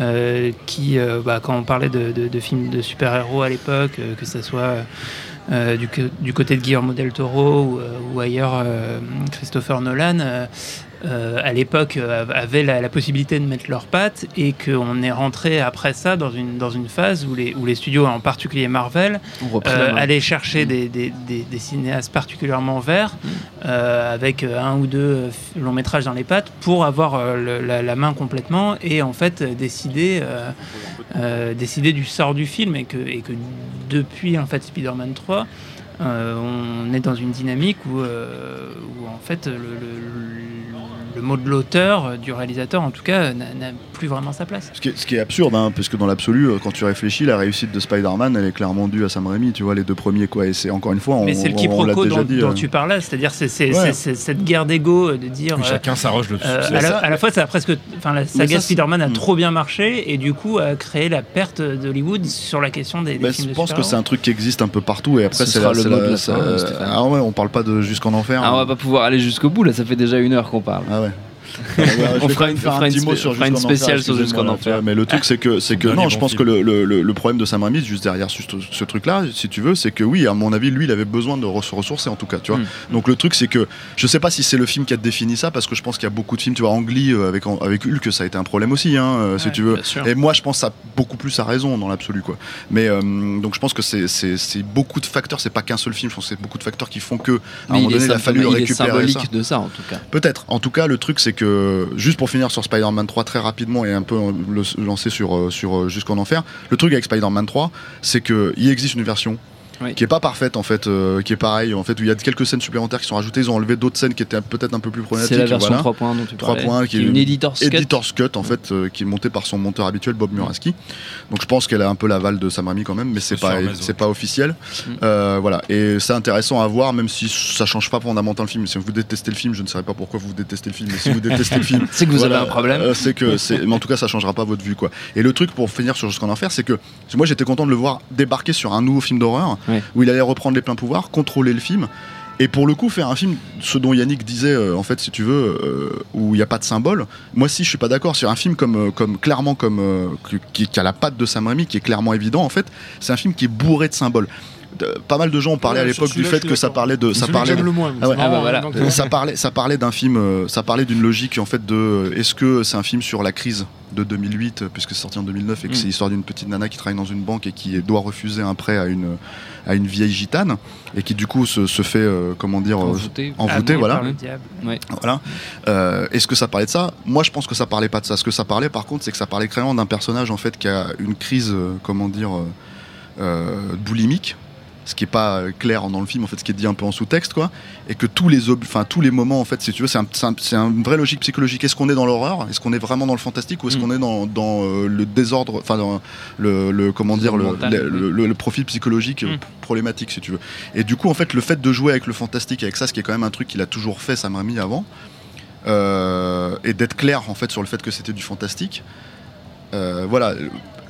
euh, qui, bah, quand on parlait de, de- films de super-héros à l'époque, que ce soit du, côté de Guillermo del Toro ou, ailleurs Christopher Nolan, euh, à l'époque euh, avaient la, la possibilité de mettre leurs pattes et qu'on est rentré après ça dans une, dans une phase où les, où les studios, en particulier Marvel, euh, allaient chercher Mm. des, des- des- des cinéastes particulièrement verts euh, avec un ou deux longs métrages dans les pattes pour avoir le- la, la main complètement et en fait décider, décider du sort du film et que, et que depuis en fait Spider-Man 3 euh, on est dans une dynamique où, euh, en fait le- le mot de l'auteur, euh, du réalisateur en tout cas, n'a n'a plus vraiment sa place. Ce qui, est, ce qui est absurde, hein, parce que dans l'absolu, euh, quand tu réfléchis, la réussite de Spider-Man, elle est clairement due à Sam Raimi, tu vois, les deux premiers, quoi. Et c'est encore une fois, on, Mais c'est le quiproquo dont, dit. dont euh. tu parlais, c'est-à-dire c'est c'est- Ouais. c'est- c'est cette guerre d'ego de dire. Oui, euh, chacun s'arroge le euh, à, la, ça. à la fois, ça a presque, enfin, la saga Spider-Man a trop bien marché et du coup a créé la perte d'Hollywood sur la question des, des Bah, films je de pense que c'est un truc qui existe un peu partout et après Ce c'est sera la, le c'est mot de la. Ah ouais, on parle pas de jusqu'en enfer. Ah, on va hein. pas pouvoir aller jusqu'au bout, là, ça fait déjà une heure qu'on parle. On fera une- un petit mot sur une spéciale sur Jusqu'en Enfer. Mais le truc, c'est que, c'est que dernier non, je pense que le, problème de Sam juste derrière ce, ce truc-là, si tu veux, c'est que oui, à mon avis, lui, il avait besoin de se ressourcer en tout cas, tu vois. Mm. Donc le truc, c'est que je sais pas si c'est le film qui a défini ça, parce que je pense qu'il y a beaucoup de films, tu vois, Angli euh, avec, avec Hulk, ça a été un problème aussi, hein, euh, si tu veux. Et moi, je pense que ça a beaucoup plus à raison dans l'absolu, quoi. Mais euh, donc, je pense que c'est beaucoup de facteurs, c'est pas qu'un seul film, je pense que c'est beaucoup de facteurs qui font que, à un moment donné, il a fallu récupérer ça. de ça, en tout cas. Peut-être. En tout cas, le truc, c'est que, juste pour finir sur Spider-Man 3 très rapidement et un peu le lancer sur, euh, sur euh, Jusqu'en Enfer, le truc avec Spider-Man 3, c'est qu'il existe une version. Oui. qui est pas parfaite en fait, euh, qui est pareil en fait où il y a quelques scènes supplémentaires qui sont rajoutées, ils ont enlevé d'autres scènes qui étaient peut-être un peu plus problématiques. C'est la version voilà. 3 points dont tu 3 parlais. points, qui qui est une editor's cut. Editor's Cut en fait euh, qui est montée par son monteur habituel Bob Muraski. Donc je pense qu'elle a un peu l'aval de Sam Raimi quand même, mais c'est pas c'est pas officiel. Mm. Euh, voilà et c'est intéressant à voir même si ça change pas fondamentalement le film. Si vous détestez le film, je ne saurais pas pourquoi vous détestez le film, mais si vous détestez le film, C'est que vous voilà, avez un problème. euh, c'est que c'est mais en tout cas ça changera pas votre vue quoi. Et le truc pour finir sur Jusqu'en Enfer, c'est que moi j'étais content de le voir débarquer sur un nouveau film d'horreur Où il allait reprendre les pleins pouvoirs, contrôler le film. Et pour le coup, faire un film, ce dont Yannick disait, euh, en fait, si tu veux, euh, où il n'y a pas de symbole, moi si je suis pas d'accord. Sur un film comme, euh, clairement comme qui, qui a la patte de Sam Raimi, qui est clairement évident, en fait, c'est un film qui est bourré de symboles. Pas mal de gens ont parlé Ouais, à l'époque du fait que ça parlait de, ça parlait, j'aime le moins. Ah ouais. Ah bah voilà. euh, ça parlait, ça parlait d'un film, euh, ça parlait d'une logique en fait de, euh, est-ce que c'est un film sur la crise de 2008 euh, puisque c'est sorti en 2009 et que Mm. c'est l'histoire d'une petite nana qui travaille dans une banque et qui doit refuser un prêt à une à une vieille gitane et qui du coup se, se fait euh, comment dire euh, Envoûté. envoûté, Amené voilà. diable. Voilà. Euh, Est-ce que ça parlait de ça? Moi, je pense que ça parlait pas de ça. Ce que ça parlait, par contre, c'est que ça parlait clairement d'un personnage en fait qui a une crise, euh, comment dire, euh, euh, boulimique. Ce qui est pas euh, clair dans le film, en fait, ce qui est dit un peu en sous-texte, quoi, et que tous les, enfin tous les moments, en fait, si tu veux, c'est un, c'est un- vraie logique psychologique. Est-ce qu'on est dans l'horreur? Est-ce qu'on est vraiment dans le fantastique? Ou est-ce Mm. qu'on est dans, dans, euh, le désordre, enfin dans le, le- comment dire, le, le, profil psychologique euh, Mm. problématique, si tu veux. Et du coup, en fait, le fait de jouer avec le fantastique, avec ça, ce qui est quand même un truc qu'il a toujours fait, Sam Raimi avant, euh, et d'être clair en fait sur le fait que c'était du fantastique. Euh, voilà,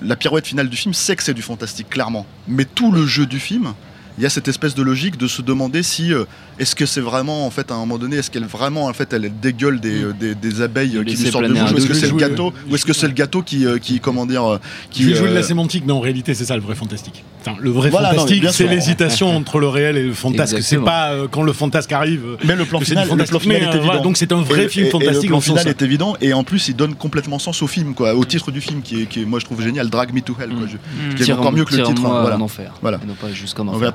la pirouette finale du film, c'est que c'est du fantastique, clairement. Mais tout le jeu du film, il y a cette espèce de logique de se demander si euh, est-ce que c'est vraiment en fait à un moment donné, est-ce qu'elle vraiment en fait elle dégueule des, euh, des, des abeilles De euh, qui lui sortent de planer bouche, un ou est-ce que c'est le gâteau, ou est-ce que c'est le gâteau qui, euh, qui comment dire, euh, qui Je vais jouer de euh, la sémantique, mais en réalité, c'est ça le vrai fantastique. Enfin, le vrai Voilà, fantastique, c'est l'hésitation entre le réel et le fantasque. C'est pas euh, quand le fantasque arrive. euh, mais le plan final, le plan Mais, est euh, évident. voilà, donc c'est un vrai Et- film et- et fantastique le plan final est évident et en plus il donne complètement sens au film quoi, au titre du film qui est, qui est, moi je trouve génial, Drag Me to Hell quoi. Mm. Je- qui est encore mieux que le titre. Hein, voilà. Voilà. Et non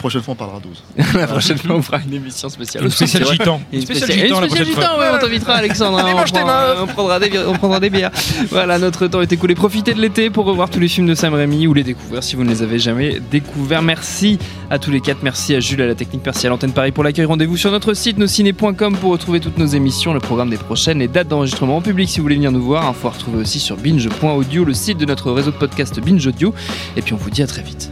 prochaine fois on parlera 12. La prochaine fois, on fera une émission spéciale. Une spéciale gitan. Une spéciale spéciale gitan ouais, on t'invitera Alexandre. on, prend- on prendra des bières, on prendra des bières. Voilà, notre temps est écoulé. Profitez de l'été pour revoir tous les films de Sam Raimi ou les découvrir si vous ne les avez jamais découverts. Merci à tous les quatre. Merci à Jules à la technique. Merci à l'antenne Paris pour l'accueil. Rendez-vous sur notre site nosciné.com pour retrouver toutes nos émissions, le programme des prochaines, les dates d'enregistrement en public si vous voulez venir nous voir. Info à retrouver aussi sur binge.audio, le site de notre réseau de podcast Binge Audio. Et puis on vous dit à très vite.